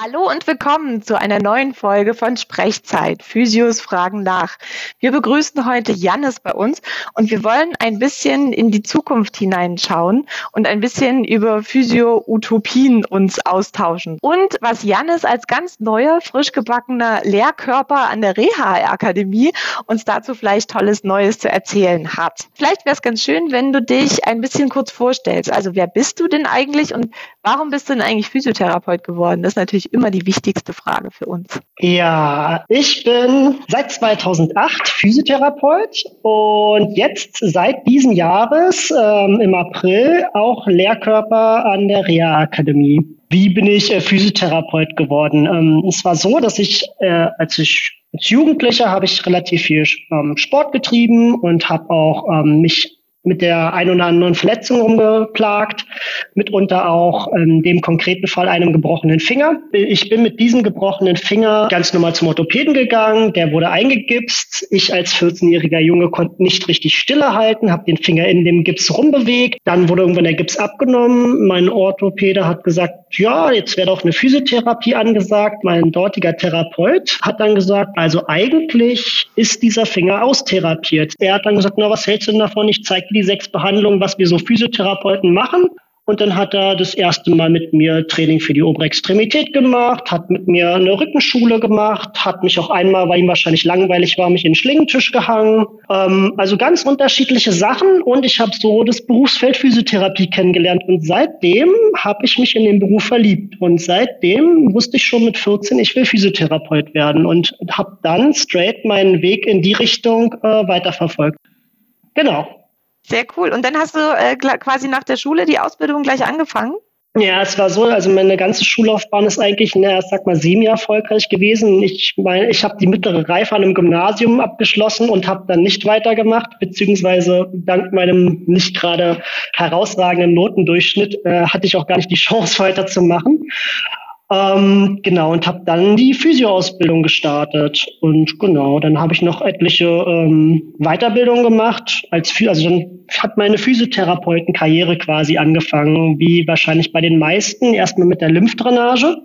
Hallo und willkommen zu einer neuen Folge von Sprechzeit. Physios fragen nach. Wir begrüßen heute Jannis bei uns und wir wollen ein bisschen in die Zukunft hineinschauen und ein bisschen über Physio-Utopien uns austauschen. Und was Jannis als ganz neuer, frisch gebackener Lehrkörper an der Reha-Akademie uns dazu vielleicht tolles Neues zu erzählen hat. Vielleicht wäre es ganz schön, wenn du dich ein bisschen kurz vorstellst. Also wer bist du denn eigentlich und warum bist du denn eigentlich Physiotherapeut geworden? Das ist natürlich immer die wichtigste Frage für uns. Ja, ich bin seit 2008 Physiotherapeut und jetzt seit diesem Jahres ähm, im April auch Lehrkörper an der Reha-Akademie. Wie bin ich äh, Physiotherapeut geworden? Ähm, es war so, dass ich, äh, als ich als Jugendlicher habe ich relativ viel ähm, Sport getrieben und habe auch ähm, mich mit der ein oder anderen Verletzung rumgeplagt, mitunter auch in dem konkreten Fall einem gebrochenen Finger. Ich bin mit diesem gebrochenen Finger ganz normal zum Orthopäden gegangen, der wurde eingegipst. Ich als 14-jähriger Junge konnte nicht richtig stille halten, habe den Finger in dem Gips rumbewegt. Dann wurde irgendwann der Gips abgenommen. Mein Orthopäde hat gesagt, ja, jetzt wäre doch eine Physiotherapie angesagt. Mein dortiger Therapeut hat dann gesagt, also eigentlich ist dieser Finger austherapiert. Er hat dann gesagt, na, was hältst du denn davon? Ich zeige die sechs Behandlungen, was wir so Physiotherapeuten machen. Und dann hat er das erste Mal mit mir Training für die obere Extremität gemacht, hat mit mir eine Rückenschule gemacht, hat mich auch einmal, weil ihm wahrscheinlich langweilig war, mich in den Schlingentisch gehangen. Ähm, also ganz unterschiedliche Sachen und ich habe so das Berufsfeld Physiotherapie kennengelernt. Und seitdem habe ich mich in den Beruf verliebt. Und seitdem wusste ich schon mit 14, ich will Physiotherapeut werden und habe dann straight meinen Weg in die Richtung äh, weiterverfolgt. Genau. Sehr cool. Und dann hast du äh, quasi nach der Schule die Ausbildung gleich angefangen? Ja, es war so, also meine ganze Schullaufbahn ist eigentlich, na, sag mal, sieben Jahre erfolgreich gewesen. Ich meine, ich habe die mittlere Reife an einem Gymnasium abgeschlossen und habe dann nicht weitergemacht, beziehungsweise dank meinem nicht gerade herausragenden Notendurchschnitt äh, hatte ich auch gar nicht die Chance weiterzumachen. Ähm, genau, und habe dann die Physioausbildung gestartet. Und genau, dann habe ich noch etliche ähm, Weiterbildungen gemacht. Als also dann hat meine Physiotherapeutenkarriere quasi angefangen, wie wahrscheinlich bei den meisten. Erstmal mit der Lymphdrainage.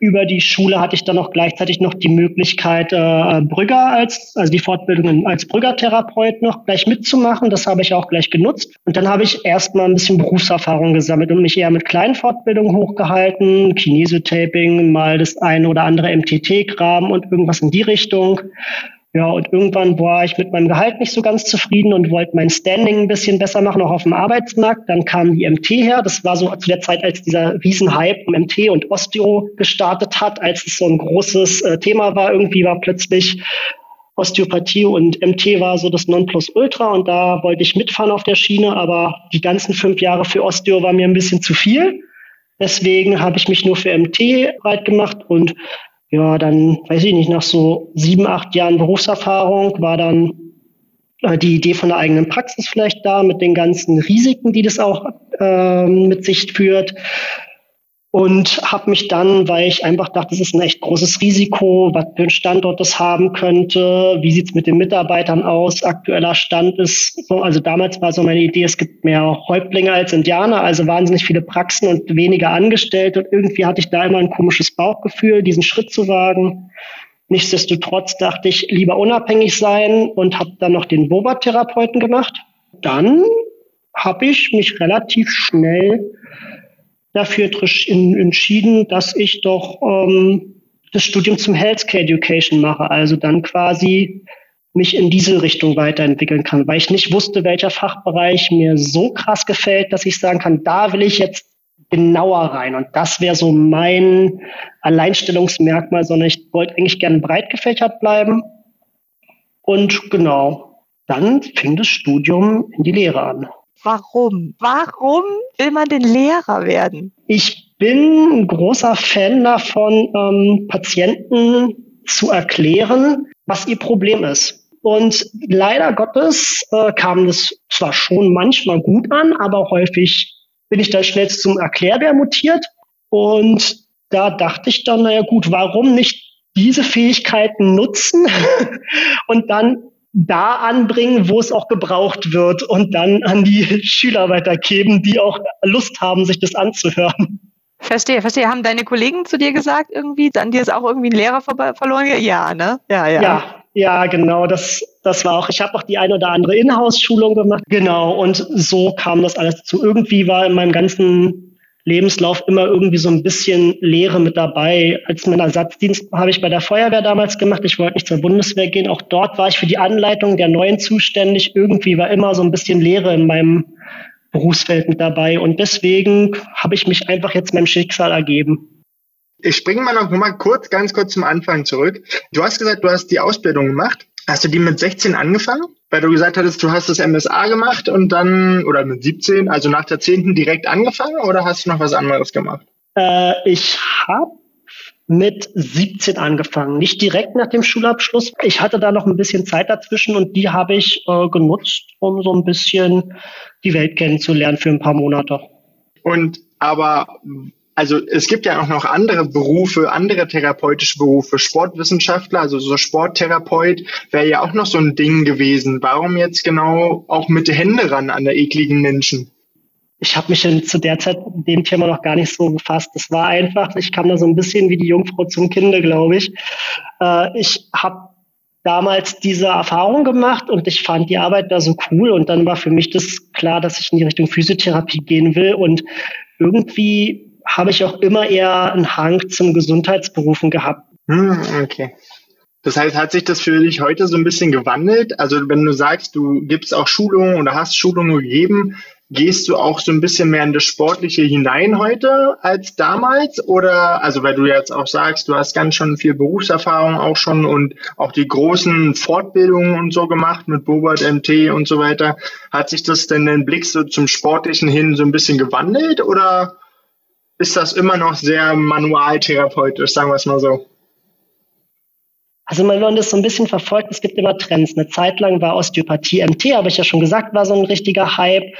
Über die Schule hatte ich dann auch gleichzeitig noch die Möglichkeit, äh, Brügger als, also die Fortbildung als Brüggertherapeut noch gleich mitzumachen. Das habe ich auch gleich genutzt. Und dann habe ich erstmal ein bisschen Berufserfahrung gesammelt und mich eher mit kleinen Fortbildungen hochgehalten, Kinesiotaping, mal das eine oder andere MTT-Graben und irgendwas in die Richtung. Ja, und irgendwann war ich mit meinem Gehalt nicht so ganz zufrieden und wollte mein Standing ein bisschen besser machen, auch auf dem Arbeitsmarkt. Dann kam die MT her. Das war so zu der Zeit, als dieser Riesenhype um MT und Osteo gestartet hat, als es so ein großes äh, Thema war. Irgendwie war plötzlich Osteopathie und MT war so das Nonplusultra und da wollte ich mitfahren auf der Schiene, aber die ganzen fünf Jahre für Osteo war mir ein bisschen zu viel. Deswegen habe ich mich nur für MT breit gemacht und ja, dann weiß ich nicht, nach so sieben, acht Jahren Berufserfahrung war dann äh, die Idee von der eigenen Praxis vielleicht da mit den ganzen Risiken, die das auch äh, mit sich führt und habe mich dann, weil ich einfach dachte, das ist ein echt großes Risiko, was für ein Standort das haben könnte, wie sieht's mit den Mitarbeitern aus, aktueller Stand ist so, also damals war so meine Idee, es gibt mehr Häuptlinge als Indianer, also wahnsinnig viele Praxen und weniger Angestellte und irgendwie hatte ich da immer ein komisches Bauchgefühl, diesen Schritt zu wagen. Nichtsdestotrotz dachte ich, lieber unabhängig sein und habe dann noch den Boba-Therapeuten gemacht. Dann habe ich mich relativ schnell dafür entschieden, dass ich doch ähm, das Studium zum Healthcare Education mache, also dann quasi mich in diese Richtung weiterentwickeln kann, weil ich nicht wusste, welcher Fachbereich mir so krass gefällt, dass ich sagen kann, da will ich jetzt genauer rein. Und das wäre so mein Alleinstellungsmerkmal, sondern ich wollte eigentlich gerne breit gefächert bleiben. Und genau, dann fing das Studium in die Lehre an. Warum? Warum will man denn Lehrer werden? Ich bin ein großer Fan davon, ähm, Patienten zu erklären, was ihr Problem ist. Und leider Gottes äh, kam das zwar schon manchmal gut an, aber häufig bin ich dann schnell zum Erklärbär mutiert. Und da dachte ich dann, naja gut, warum nicht diese Fähigkeiten nutzen und dann da anbringen, wo es auch gebraucht wird und dann an die Schüler weitergeben, die auch Lust haben, sich das anzuhören. Verstehe, verstehe. Haben deine Kollegen zu dir gesagt irgendwie, dann dir ist auch irgendwie ein Lehrer verloren? Ja, ne? Ja, ja. Ja, ja, genau. Das, das war auch. Ich habe auch die eine oder andere Inhouse-Schulung gemacht. Genau. Und so kam das alles zu. Irgendwie war in meinem ganzen Lebenslauf immer irgendwie so ein bisschen Lehre mit dabei. Als mein Ersatzdienst habe ich bei der Feuerwehr damals gemacht. Ich wollte nicht zur Bundeswehr gehen. Auch dort war ich für die Anleitung der Neuen zuständig. Irgendwie war immer so ein bisschen Lehre in meinem Berufsfeld mit dabei. Und deswegen habe ich mich einfach jetzt meinem Schicksal ergeben. Ich springe mal noch mal kurz, ganz kurz zum Anfang zurück. Du hast gesagt, du hast die Ausbildung gemacht. Hast du die mit 16 angefangen? Weil du gesagt hattest, du hast das MSA gemacht und dann, oder mit 17, also nach der 10. direkt angefangen oder hast du noch was anderes gemacht? Äh, ich habe mit 17 angefangen, nicht direkt nach dem Schulabschluss. Ich hatte da noch ein bisschen Zeit dazwischen und die habe ich äh, genutzt, um so ein bisschen die Welt kennenzulernen für ein paar Monate. Und aber also es gibt ja auch noch andere Berufe, andere therapeutische Berufe, Sportwissenschaftler, also so Sporttherapeut wäre ja auch noch so ein Ding gewesen. Warum jetzt genau auch mit Hände ran an der ekligen Menschen? Ich habe mich in, zu der Zeit mit dem Thema noch gar nicht so befasst. Es war einfach, ich kam da so ein bisschen wie die Jungfrau zum Kinde, glaube ich. Äh, ich habe damals diese Erfahrung gemacht und ich fand die Arbeit da so cool und dann war für mich das klar, dass ich in die Richtung Physiotherapie gehen will und irgendwie habe ich auch immer eher einen Hang zum Gesundheitsberufen gehabt. Hm, okay. Das heißt, hat sich das für dich heute so ein bisschen gewandelt? Also wenn du sagst, du gibst auch Schulungen oder hast Schulungen gegeben, Gehst du auch so ein bisschen mehr in das Sportliche hinein heute als damals? Oder, also weil du jetzt auch sagst, du hast ganz schon viel Berufserfahrung auch schon und auch die großen Fortbildungen und so gemacht mit Bobert MT und so weiter. Hat sich das denn den Blick so zum Sportlichen hin so ein bisschen gewandelt oder ist das immer noch sehr manualtherapeutisch, sagen wir es mal so? Also wenn man das so ein bisschen verfolgt, es gibt immer Trends. Eine Zeit lang war Osteopathie MT, habe ich ja schon gesagt, war so ein richtiger Hype.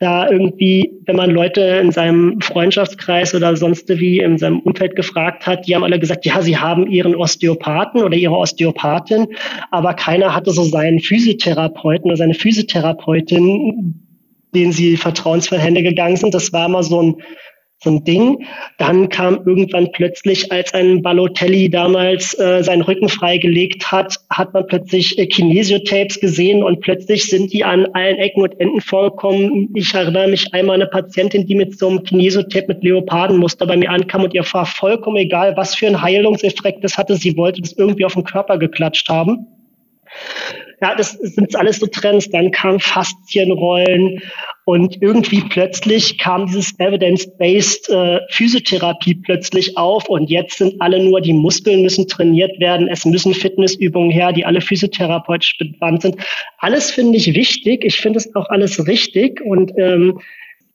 Da irgendwie, wenn man Leute in seinem Freundschaftskreis oder sonst wie in seinem Umfeld gefragt hat, die haben alle gesagt, ja, sie haben ihren Osteopathen oder ihre Osteopathin, aber keiner hatte so seinen Physiotherapeuten oder seine Physiotherapeutin, denen sie vertrauensvoll Hände gegangen sind. Das war immer so ein so ein Ding. Dann kam irgendwann plötzlich, als ein Balotelli damals äh, seinen Rücken freigelegt hat, hat man plötzlich äh, Kinesiotapes gesehen und plötzlich sind die an allen Ecken und Enden vollkommen. Ich erinnere mich einmal an eine Patientin, die mit so einem Kinesiotape mit Leopardenmuster bei mir ankam und ihr war vollkommen egal, was für ein Heilungseffekt das hatte. Sie wollte das irgendwie auf den Körper geklatscht haben. Ja, das sind alles so Trends. Dann kam Faszienrollen und irgendwie plötzlich kam dieses Evidence-Based äh, Physiotherapie plötzlich auf und jetzt sind alle nur, die Muskeln müssen trainiert werden, es müssen Fitnessübungen her, die alle physiotherapeutisch bewandt sind. Alles finde ich wichtig. Ich finde es auch alles richtig und ähm,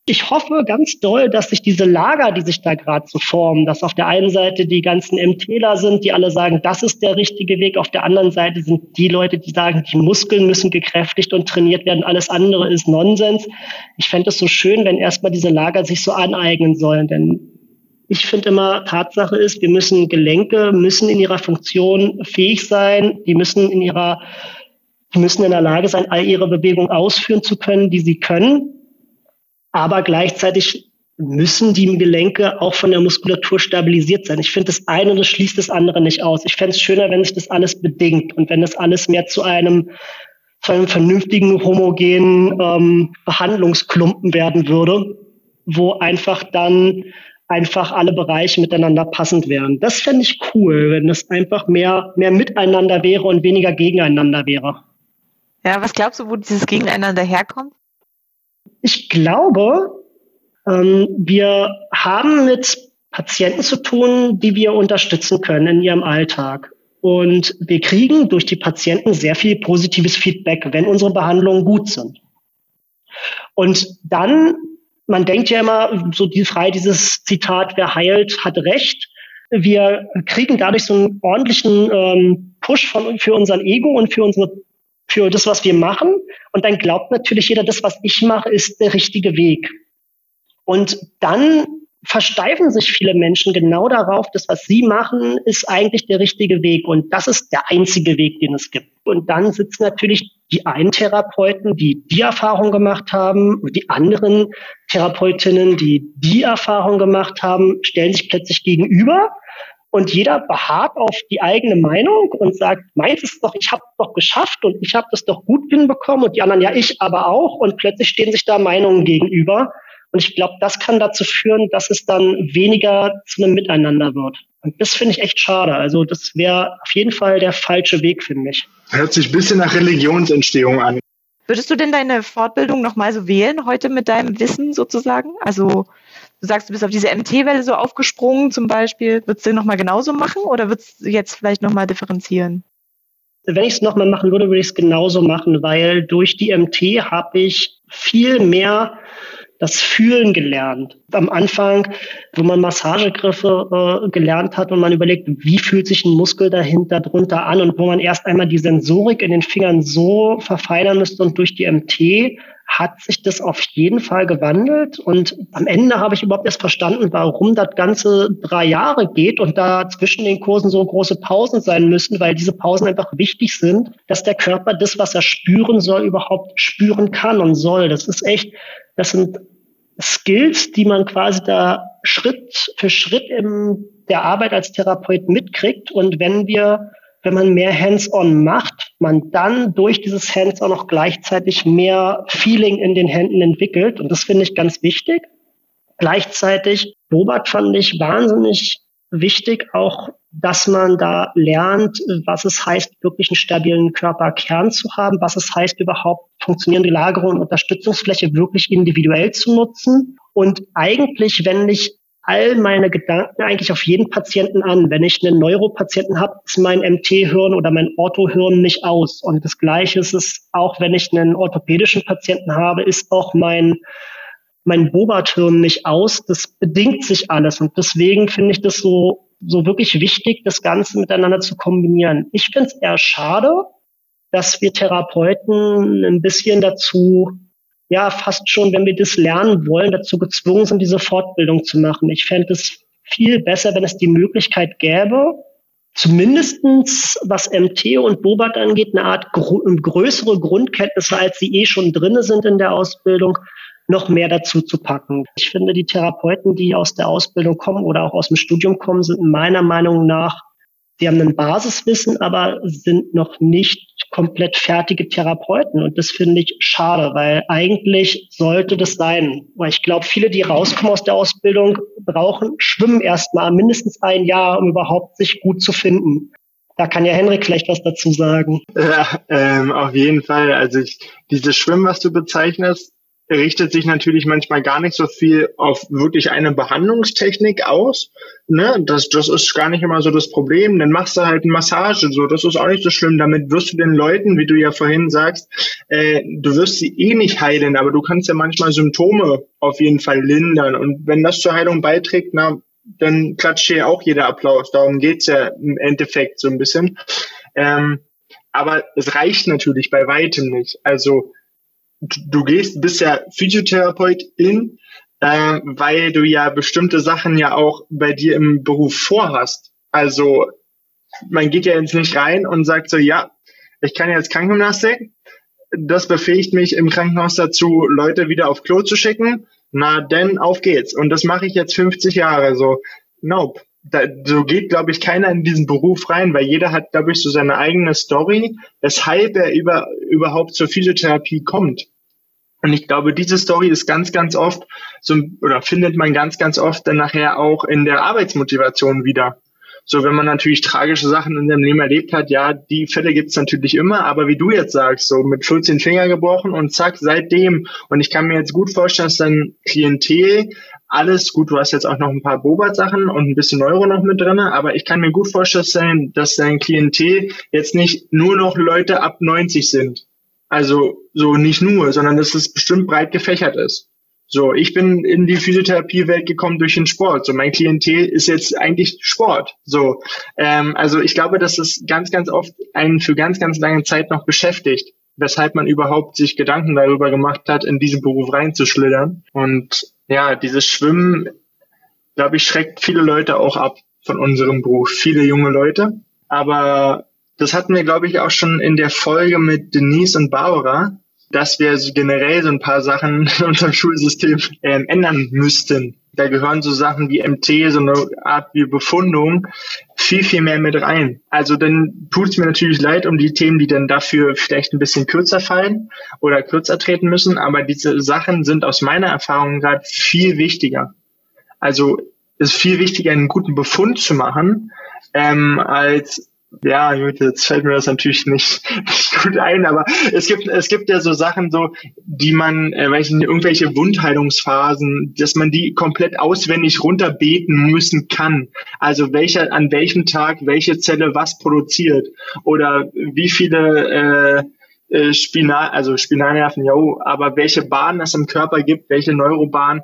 ich hoffe ganz doll, dass sich diese Lager, die sich da gerade so formen, dass auf der einen Seite die ganzen MTler sind, die alle sagen, das ist der richtige Weg, auf der anderen Seite sind die Leute, die sagen, die Muskeln müssen gekräftigt und trainiert werden, alles andere ist Nonsens. Ich fände es so schön, wenn erstmal diese Lager sich so aneignen sollen, denn ich finde immer, Tatsache ist, wir müssen Gelenke müssen in ihrer Funktion fähig sein, die müssen in ihrer, die müssen in der Lage sein, all ihre Bewegungen ausführen zu können, die sie können aber gleichzeitig müssen die Gelenke auch von der Muskulatur stabilisiert sein. Ich finde, das eine das schließt das andere nicht aus. Ich fände es schöner, wenn sich das alles bedingt und wenn das alles mehr zu einem, zu einem vernünftigen, homogenen ähm, Behandlungsklumpen werden würde, wo einfach dann einfach alle Bereiche miteinander passend wären. Das fände ich cool, wenn es einfach mehr, mehr miteinander wäre und weniger gegeneinander wäre. Ja, was glaubst du, wo dieses Gegeneinander herkommt? Ich glaube, ähm, wir haben mit Patienten zu tun, die wir unterstützen können in ihrem Alltag. Und wir kriegen durch die Patienten sehr viel positives Feedback, wenn unsere Behandlungen gut sind. Und dann, man denkt ja immer so die frei dieses Zitat, wer heilt, hat recht. Wir kriegen dadurch so einen ordentlichen ähm, Push von, für unseren Ego und für unsere für das, was wir machen. Und dann glaubt natürlich jeder, das, was ich mache, ist der richtige Weg. Und dann versteifen sich viele Menschen genau darauf, dass was sie machen, ist eigentlich der richtige Weg. Und das ist der einzige Weg, den es gibt. Und dann sitzen natürlich die einen Therapeuten, die die Erfahrung gemacht haben, und die anderen Therapeutinnen, die die Erfahrung gemacht haben, stellen sich plötzlich gegenüber. Und jeder beharrt auf die eigene Meinung und sagt, meins ist doch, ich habe doch geschafft und ich habe das doch gut hinbekommen und die anderen, ja, ich aber auch. Und plötzlich stehen sich da Meinungen gegenüber. Und ich glaube, das kann dazu führen, dass es dann weniger zu einem Miteinander wird. Und das finde ich echt schade. Also das wäre auf jeden Fall der falsche Weg, finde ich. Hört sich ein bisschen nach Religionsentstehung an. Würdest du denn deine Fortbildung nochmal so wählen, heute mit deinem Wissen sozusagen? Also du sagst, du bist auf diese MT-Welle so aufgesprungen zum Beispiel. Würdest du nochmal genauso machen oder würdest du jetzt vielleicht nochmal differenzieren? Wenn ich es nochmal machen würde, würde ich es genauso machen, weil durch die MT habe ich viel mehr das Fühlen gelernt. Am Anfang, wo man Massagegriffe äh, gelernt hat und man überlegt, wie fühlt sich ein Muskel dahinter drunter an und wo man erst einmal die Sensorik in den Fingern so verfeinern müsste und durch die MT hat sich das auf jeden Fall gewandelt. Und am Ende habe ich überhaupt erst verstanden, warum das Ganze drei Jahre geht und da zwischen den Kursen so große Pausen sein müssen, weil diese Pausen einfach wichtig sind, dass der Körper das, was er spüren soll, überhaupt spüren kann und soll. Das ist echt, das sind Skills, die man quasi da Schritt für Schritt in der Arbeit als Therapeut mitkriegt. Und wenn wir, wenn man mehr Hands-on macht, man dann durch dieses Hands-on auch gleichzeitig mehr Feeling in den Händen entwickelt. Und das finde ich ganz wichtig. Gleichzeitig, Robert fand ich wahnsinnig wichtig, auch dass man da lernt, was es heißt, wirklich einen stabilen Körperkern zu haben, was es heißt, überhaupt funktionierende Lagerung und Unterstützungsfläche wirklich individuell zu nutzen. Und eigentlich wende ich all meine Gedanken eigentlich auf jeden Patienten an. Wenn ich einen Neuropatienten habe, ist mein MT-Hirn oder mein Orthohirn nicht aus. Und das Gleiche ist es auch, wenn ich einen orthopädischen Patienten habe, ist auch mein mein Boberturm nicht aus. Das bedingt sich alles. Und deswegen finde ich das so so wirklich wichtig, das Ganze miteinander zu kombinieren. Ich finde es eher schade, dass wir Therapeuten ein bisschen dazu, ja, fast schon, wenn wir das lernen wollen, dazu gezwungen sind, diese Fortbildung zu machen. Ich fände es viel besser, wenn es die Möglichkeit gäbe, zumindestens was MT und Bobat angeht, eine Art größere Grundkenntnisse, als sie eh schon drinne sind in der Ausbildung, noch mehr dazu zu packen. Ich finde, die Therapeuten, die aus der Ausbildung kommen oder auch aus dem Studium kommen, sind meiner Meinung nach, sie haben ein Basiswissen, aber sind noch nicht komplett fertige Therapeuten. Und das finde ich schade, weil eigentlich sollte das sein. Weil ich glaube, viele, die rauskommen aus der Ausbildung, brauchen, schwimmen erstmal mindestens ein Jahr, um überhaupt sich gut zu finden. Da kann ja Henrik vielleicht was dazu sagen. Ja, ähm, auf jeden Fall. Also ich, dieses Schwimmen, was du bezeichnest, richtet sich natürlich manchmal gar nicht so viel auf wirklich eine Behandlungstechnik aus. Ne? Das, das ist gar nicht immer so das Problem. Dann machst du halt eine Massage, so das ist auch nicht so schlimm. Damit wirst du den Leuten, wie du ja vorhin sagst, äh, du wirst sie eh nicht heilen, aber du kannst ja manchmal Symptome auf jeden Fall lindern. Und wenn das zur Heilung beiträgt, na, dann klatscht hier auch jeder Applaus. Darum geht's ja im Endeffekt so ein bisschen. Ähm, aber es reicht natürlich bei weitem nicht. Also du gehst, bist ja Physiotherapeutin, äh, weil du ja bestimmte Sachen ja auch bei dir im Beruf vorhast. Also man geht ja jetzt nicht rein und sagt so, ja, ich kann jetzt Krankengymnastik. Das befähigt mich im Krankenhaus dazu, Leute wieder auf Klo zu schicken. Na, denn auf geht's. Und das mache ich jetzt 50 Jahre. So, nope. Da, so geht, glaube ich, keiner in diesen Beruf rein, weil jeder hat, glaube ich, so seine eigene Story, weshalb er über, überhaupt zur Physiotherapie kommt. Und ich glaube, diese Story ist ganz, ganz oft so, oder findet man ganz, ganz oft dann nachher auch in der Arbeitsmotivation wieder. So, wenn man natürlich tragische Sachen in seinem Leben erlebt hat, ja, die Fälle gibt's natürlich immer, aber wie du jetzt sagst, so mit 14 Finger gebrochen und zack, seitdem. Und ich kann mir jetzt gut vorstellen, dass dein Klientel alles, gut, du hast jetzt auch noch ein paar Bobat-Sachen und ein bisschen Neuro noch mit drinne, aber ich kann mir gut vorstellen, dass dein Klientel jetzt nicht nur noch Leute ab 90 sind, also so nicht nur, sondern dass es bestimmt breit gefächert ist. So, ich bin in die Physiotherapiewelt gekommen durch den Sport. So, mein Klientel ist jetzt eigentlich Sport. So, ähm, also ich glaube, dass es ganz, ganz oft einen für ganz, ganz lange Zeit noch beschäftigt, weshalb man überhaupt sich Gedanken darüber gemacht hat, in diesen Beruf reinzuschlittern. Und ja, dieses Schwimmen glaube ich, schreckt viele Leute auch ab von unserem Beruf, viele junge Leute. Aber das hatten wir, glaube ich, auch schon in der Folge mit Denise und Barbara, dass wir generell so ein paar Sachen in unserem Schulsystem ähm, ändern müssten. Da gehören so Sachen wie MT, so eine Art wie Befundung, viel, viel mehr mit rein. Also dann tut es mir natürlich leid um die Themen, die dann dafür vielleicht ein bisschen kürzer fallen oder kürzer treten müssen, aber diese Sachen sind aus meiner Erfahrung gerade viel wichtiger. Also es ist viel wichtiger, einen guten Befund zu machen, ähm, als ja, gut, jetzt fällt mir das natürlich nicht, nicht gut ein, aber es gibt, es gibt ja so Sachen, so, die man, äh, nicht, irgendwelche Wundheilungsphasen, dass man die komplett auswendig runterbeten müssen kann. Also welcher, an welchem Tag welche Zelle was produziert oder wie viele äh, äh, Spinal, also Spinalnerven, ja, aber welche Bahnen es im Körper gibt, welche Neurobahnen,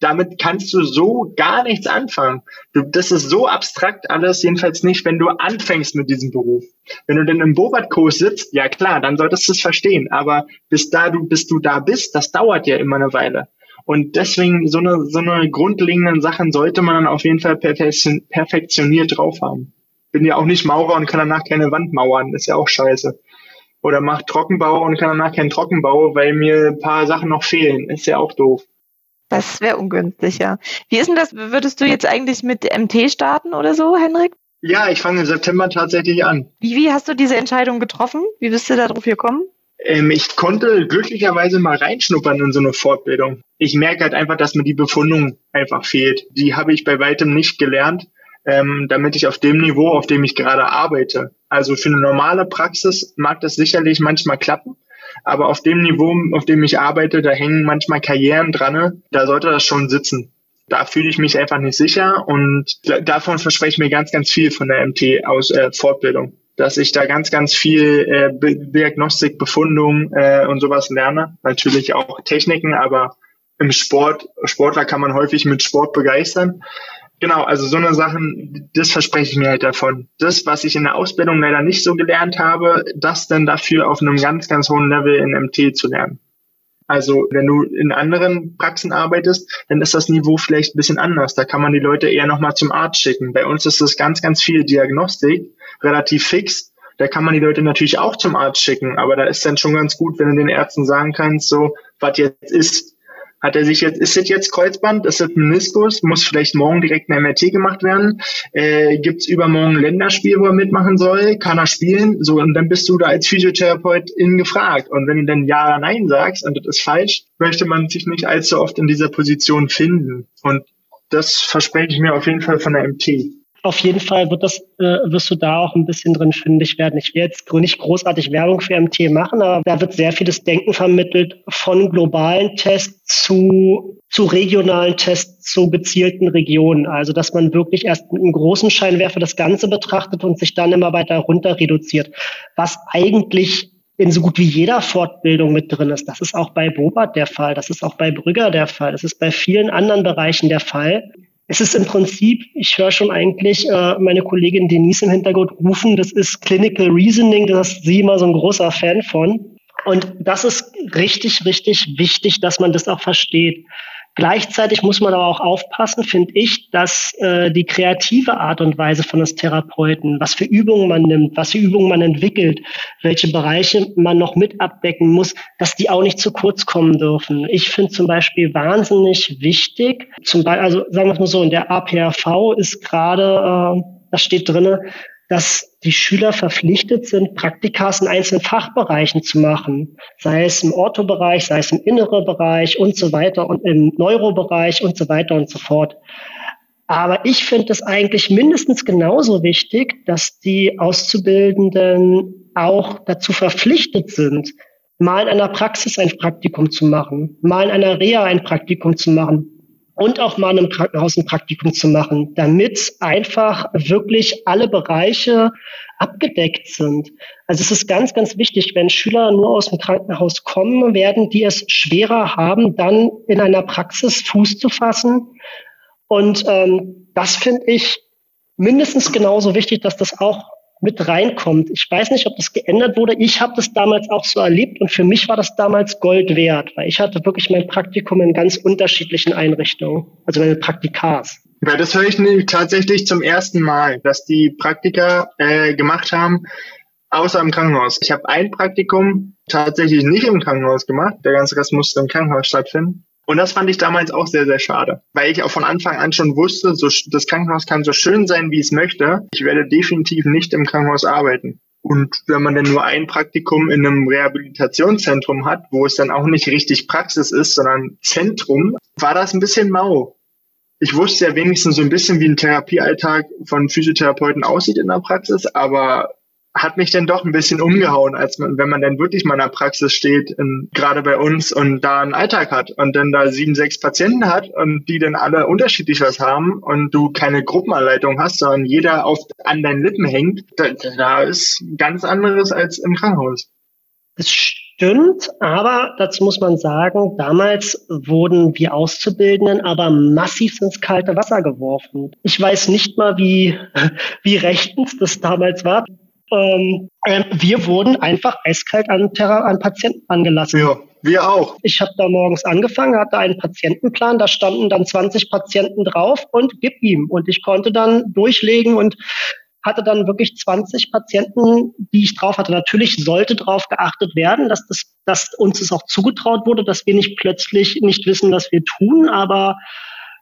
damit kannst du so gar nichts anfangen. Du, das ist so abstrakt alles, jedenfalls nicht, wenn du anfängst mit diesem Beruf. Wenn du denn im Bobat-Kurs sitzt, ja klar, dann solltest du es verstehen. Aber bis da du, bis du da bist, das dauert ja immer eine Weile. Und deswegen so eine, so eine grundlegenden Sachen sollte man dann auf jeden Fall perfektioniert drauf haben. Bin ja auch nicht Maurer und kann danach keine Wand mauern, ist ja auch scheiße. Oder macht Trockenbau und kann danach keinen Trockenbau, weil mir ein paar Sachen noch fehlen, ist ja auch doof. Das wäre ungünstig, ja. Wie ist denn das? Würdest du jetzt eigentlich mit MT starten oder so, Henrik? Ja, ich fange im September tatsächlich an. Wie, wie hast du diese Entscheidung getroffen? Wie bist du darauf gekommen? Ähm, ich konnte glücklicherweise mal reinschnuppern in so eine Fortbildung. Ich merke halt einfach, dass mir die Befundung einfach fehlt. Die habe ich bei weitem nicht gelernt, ähm, damit ich auf dem Niveau, auf dem ich gerade arbeite. Also für eine normale Praxis mag das sicherlich manchmal klappen. Aber auf dem Niveau, auf dem ich arbeite, da hängen manchmal Karrieren dran. Da sollte das schon sitzen. Da fühle ich mich einfach nicht sicher und davon verspreche ich mir ganz, ganz viel von der MT aus äh, Fortbildung dass ich da ganz, ganz viel äh, Diagnostik, Befundung äh, und sowas lerne. Natürlich auch Techniken, aber im Sport, Sportler kann man häufig mit Sport begeistern. Genau, also so eine Sachen, das verspreche ich mir halt davon. Das, was ich in der Ausbildung leider nicht so gelernt habe, das dann dafür auf einem ganz, ganz hohen Level in MT zu lernen. Also wenn du in anderen Praxen arbeitest, dann ist das Niveau vielleicht ein bisschen anders. Da kann man die Leute eher nochmal zum Arzt schicken. Bei uns ist es ganz, ganz viel Diagnostik, relativ fix. Da kann man die Leute natürlich auch zum Arzt schicken, aber da ist dann schon ganz gut, wenn du den Ärzten sagen kannst, so, was jetzt ist, hat er sich jetzt, ist das jetzt Kreuzband, ist das Meniskus, muss vielleicht morgen direkt ein MRT gemacht werden, äh, gibt es übermorgen ein Länderspiel, wo er mitmachen soll, kann er spielen, so, und dann bist du da als Physiotherapeutin gefragt. Und wenn du dann Ja oder Nein sagst und das ist falsch, möchte man sich nicht allzu oft in dieser Position finden. Und das verspreche ich mir auf jeden Fall von der MT auf jeden Fall wird das, äh, wirst du da auch ein bisschen drin fündig werden. Ich will jetzt nicht großartig Werbung für MT machen, aber da wird sehr vieles Denken vermittelt von globalen Tests zu, zu regionalen Tests zu gezielten Regionen. Also, dass man wirklich erst mit einem großen Scheinwerfer das Ganze betrachtet und sich dann immer weiter runter reduziert. Was eigentlich in so gut wie jeder Fortbildung mit drin ist. Das ist auch bei Bobert der Fall. Das ist auch bei Brügger der Fall. Das ist bei vielen anderen Bereichen der Fall es ist im Prinzip, ich höre schon eigentlich äh, meine Kollegin Denise im Hintergrund rufen, das ist Clinical Reasoning, das ist sie immer so ein großer Fan von. Und das ist richtig, richtig wichtig, dass man das auch versteht. Gleichzeitig muss man aber auch aufpassen, finde ich, dass äh, die kreative Art und Weise von des Therapeuten, was für Übungen man nimmt, was für Übungen man entwickelt, welche Bereiche man noch mit abdecken muss, dass die auch nicht zu kurz kommen dürfen. Ich finde zum Beispiel wahnsinnig wichtig, zum Beispiel, also sagen wir es mal so, in der APRV ist gerade, äh, das steht drinne, dass die Schüler verpflichtet sind, Praktikas in einzelnen Fachbereichen zu machen, sei es im Orthobereich, sei es im inneren Bereich und so weiter und im Neurobereich und so weiter und so fort. Aber ich finde es eigentlich mindestens genauso wichtig, dass die Auszubildenden auch dazu verpflichtet sind, mal in einer Praxis ein Praktikum zu machen, mal in einer Reha ein Praktikum zu machen, und auch mal einem Krankenhaus ein Praktikum zu machen, damit einfach wirklich alle Bereiche abgedeckt sind. Also es ist ganz, ganz wichtig, wenn Schüler nur aus dem Krankenhaus kommen, werden die es schwerer haben, dann in einer Praxis Fuß zu fassen. Und ähm, das finde ich mindestens genauso wichtig, dass das auch mit reinkommt. Ich weiß nicht, ob das geändert wurde. Ich habe das damals auch so erlebt und für mich war das damals Gold wert, weil ich hatte wirklich mein Praktikum in ganz unterschiedlichen Einrichtungen, also meine Praktikars. Weil das höre ich tatsächlich zum ersten Mal, dass die Praktiker äh, gemacht haben, außer im Krankenhaus. Ich habe ein Praktikum tatsächlich nicht im Krankenhaus gemacht. Der ganze Rest musste im Krankenhaus stattfinden. Und das fand ich damals auch sehr, sehr schade, weil ich auch von Anfang an schon wusste, so, das Krankenhaus kann so schön sein, wie es möchte. Ich werde definitiv nicht im Krankenhaus arbeiten. Und wenn man dann nur ein Praktikum in einem Rehabilitationszentrum hat, wo es dann auch nicht richtig Praxis ist, sondern Zentrum, war das ein bisschen mau. Ich wusste ja wenigstens so ein bisschen, wie ein Therapiealltag von Physiotherapeuten aussieht in der Praxis, aber hat mich dann doch ein bisschen umgehauen, als man, wenn man dann wirklich mal in der Praxis steht, in, gerade bei uns und da einen Alltag hat und dann da sieben, sechs Patienten hat und die dann alle unterschiedlich was haben und du keine Gruppenanleitung hast, sondern jeder auf, an deinen Lippen hängt, da, da ist ganz anderes als im Krankenhaus. Das stimmt, aber dazu muss man sagen, damals wurden wir Auszubildenden aber massiv ins kalte Wasser geworfen. Ich weiß nicht mal, wie, wie rechtens das damals war. Ähm, äh, wir wurden einfach eiskalt an, Terra an Patienten angelassen. Ja, wir auch. Ich habe da morgens angefangen, hatte einen Patientenplan, da standen dann 20 Patienten drauf und gib ihm. Und ich konnte dann durchlegen und hatte dann wirklich 20 Patienten, die ich drauf hatte. Natürlich sollte darauf geachtet werden, dass, das, dass uns es auch zugetraut wurde, dass wir nicht plötzlich nicht wissen, was wir tun, aber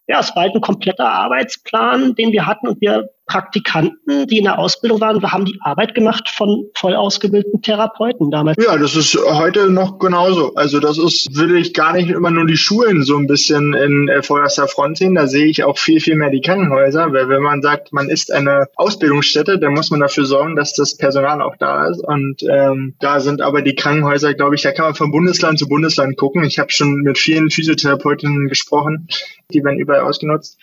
ja, es war halt ein kompletter Arbeitsplan, den wir hatten und wir Praktikanten, die in der Ausbildung waren, haben die Arbeit gemacht von voll ausgebildeten Therapeuten damals. Ja, das ist heute noch genauso. Also das ist, würde ich gar nicht immer nur die Schulen so ein bisschen in äh, vorderster Front sehen. Da sehe ich auch viel, viel mehr die Krankenhäuser, weil wenn man sagt, man ist eine Ausbildungsstätte, dann muss man dafür sorgen, dass das Personal auch da ist. Und ähm, da sind aber die Krankenhäuser, glaube ich, da kann man von Bundesland zu Bundesland gucken. Ich habe schon mit vielen Physiotherapeutinnen gesprochen, die werden überall ausgenutzt.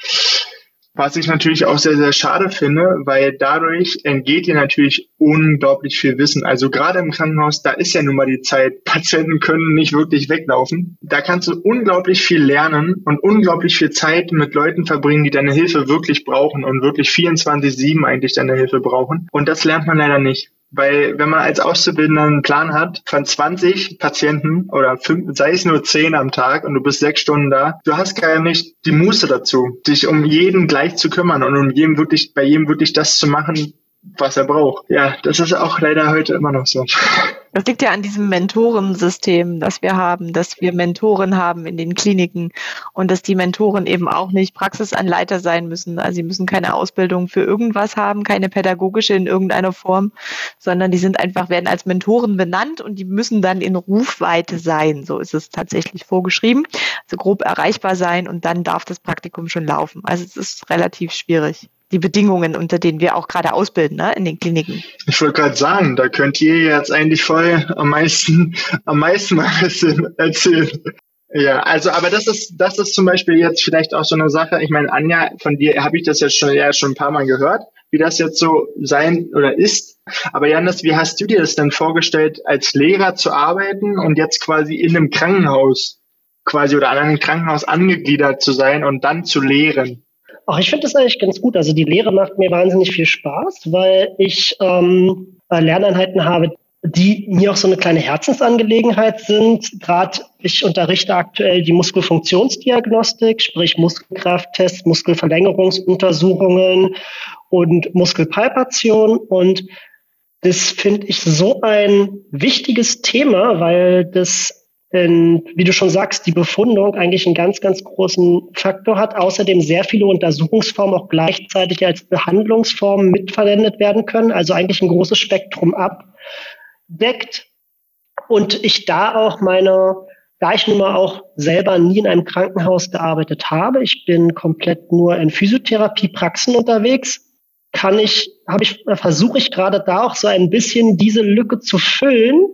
Was ich natürlich auch sehr, sehr schade finde, weil dadurch entgeht dir natürlich unglaublich viel Wissen. Also gerade im Krankenhaus, da ist ja nun mal die Zeit. Patienten können nicht wirklich weglaufen. Da kannst du unglaublich viel lernen und unglaublich viel Zeit mit Leuten verbringen, die deine Hilfe wirklich brauchen und wirklich 24-7 eigentlich deine Hilfe brauchen. Und das lernt man leider nicht. Weil wenn man als Auszubildender einen Plan hat von 20 Patienten oder fünf, sei es nur 10 am Tag und du bist sechs Stunden da, du hast gar nicht die Muße dazu, dich um jeden gleich zu kümmern und um jedem wirklich, bei jedem wirklich das zu machen, was er braucht. Ja, das ist auch leider heute immer noch so. Das liegt ja an diesem Mentorensystem, das wir haben, dass wir Mentoren haben in den Kliniken und dass die Mentoren eben auch nicht Praxisanleiter sein müssen. Also sie müssen keine Ausbildung für irgendwas haben, keine pädagogische in irgendeiner Form, sondern die sind einfach, werden als Mentoren benannt und die müssen dann in Rufweite sein. So ist es tatsächlich vorgeschrieben. Also grob erreichbar sein und dann darf das Praktikum schon laufen. Also es ist relativ schwierig die Bedingungen, unter denen wir auch gerade ausbilden ne, in den Kliniken. Ich wollte gerade sagen, da könnt ihr jetzt eigentlich voll am meisten, am meisten erzählen. Ja, also aber das ist das ist zum Beispiel jetzt vielleicht auch so eine Sache. Ich meine, Anja, von dir habe ich das jetzt schon ja schon ein paar Mal gehört, wie das jetzt so sein oder ist. Aber Janis, wie hast du dir das denn vorgestellt, als Lehrer zu arbeiten und jetzt quasi in einem Krankenhaus quasi oder an einem Krankenhaus angegliedert zu sein und dann zu lehren? Ach, ich finde das eigentlich ganz gut. Also die Lehre macht mir wahnsinnig viel Spaß, weil ich ähm, Lerneinheiten habe, die mir auch so eine kleine Herzensangelegenheit sind. Gerade ich unterrichte aktuell die Muskelfunktionsdiagnostik, sprich Muskelkrafttests, Muskelverlängerungsuntersuchungen und Muskelpalpation. Und das finde ich so ein wichtiges Thema, weil das in, wie du schon sagst, die Befundung eigentlich einen ganz, ganz großen Faktor hat. Außerdem sehr viele Untersuchungsformen auch gleichzeitig als Behandlungsformen mitverwendet werden können. Also eigentlich ein großes Spektrum abdeckt. Und ich da auch meine, da ich nun mal auch selber nie in einem Krankenhaus gearbeitet habe, ich bin komplett nur in Physiotherapiepraxen unterwegs, kann ich, habe ich, versuche ich gerade da auch so ein bisschen diese Lücke zu füllen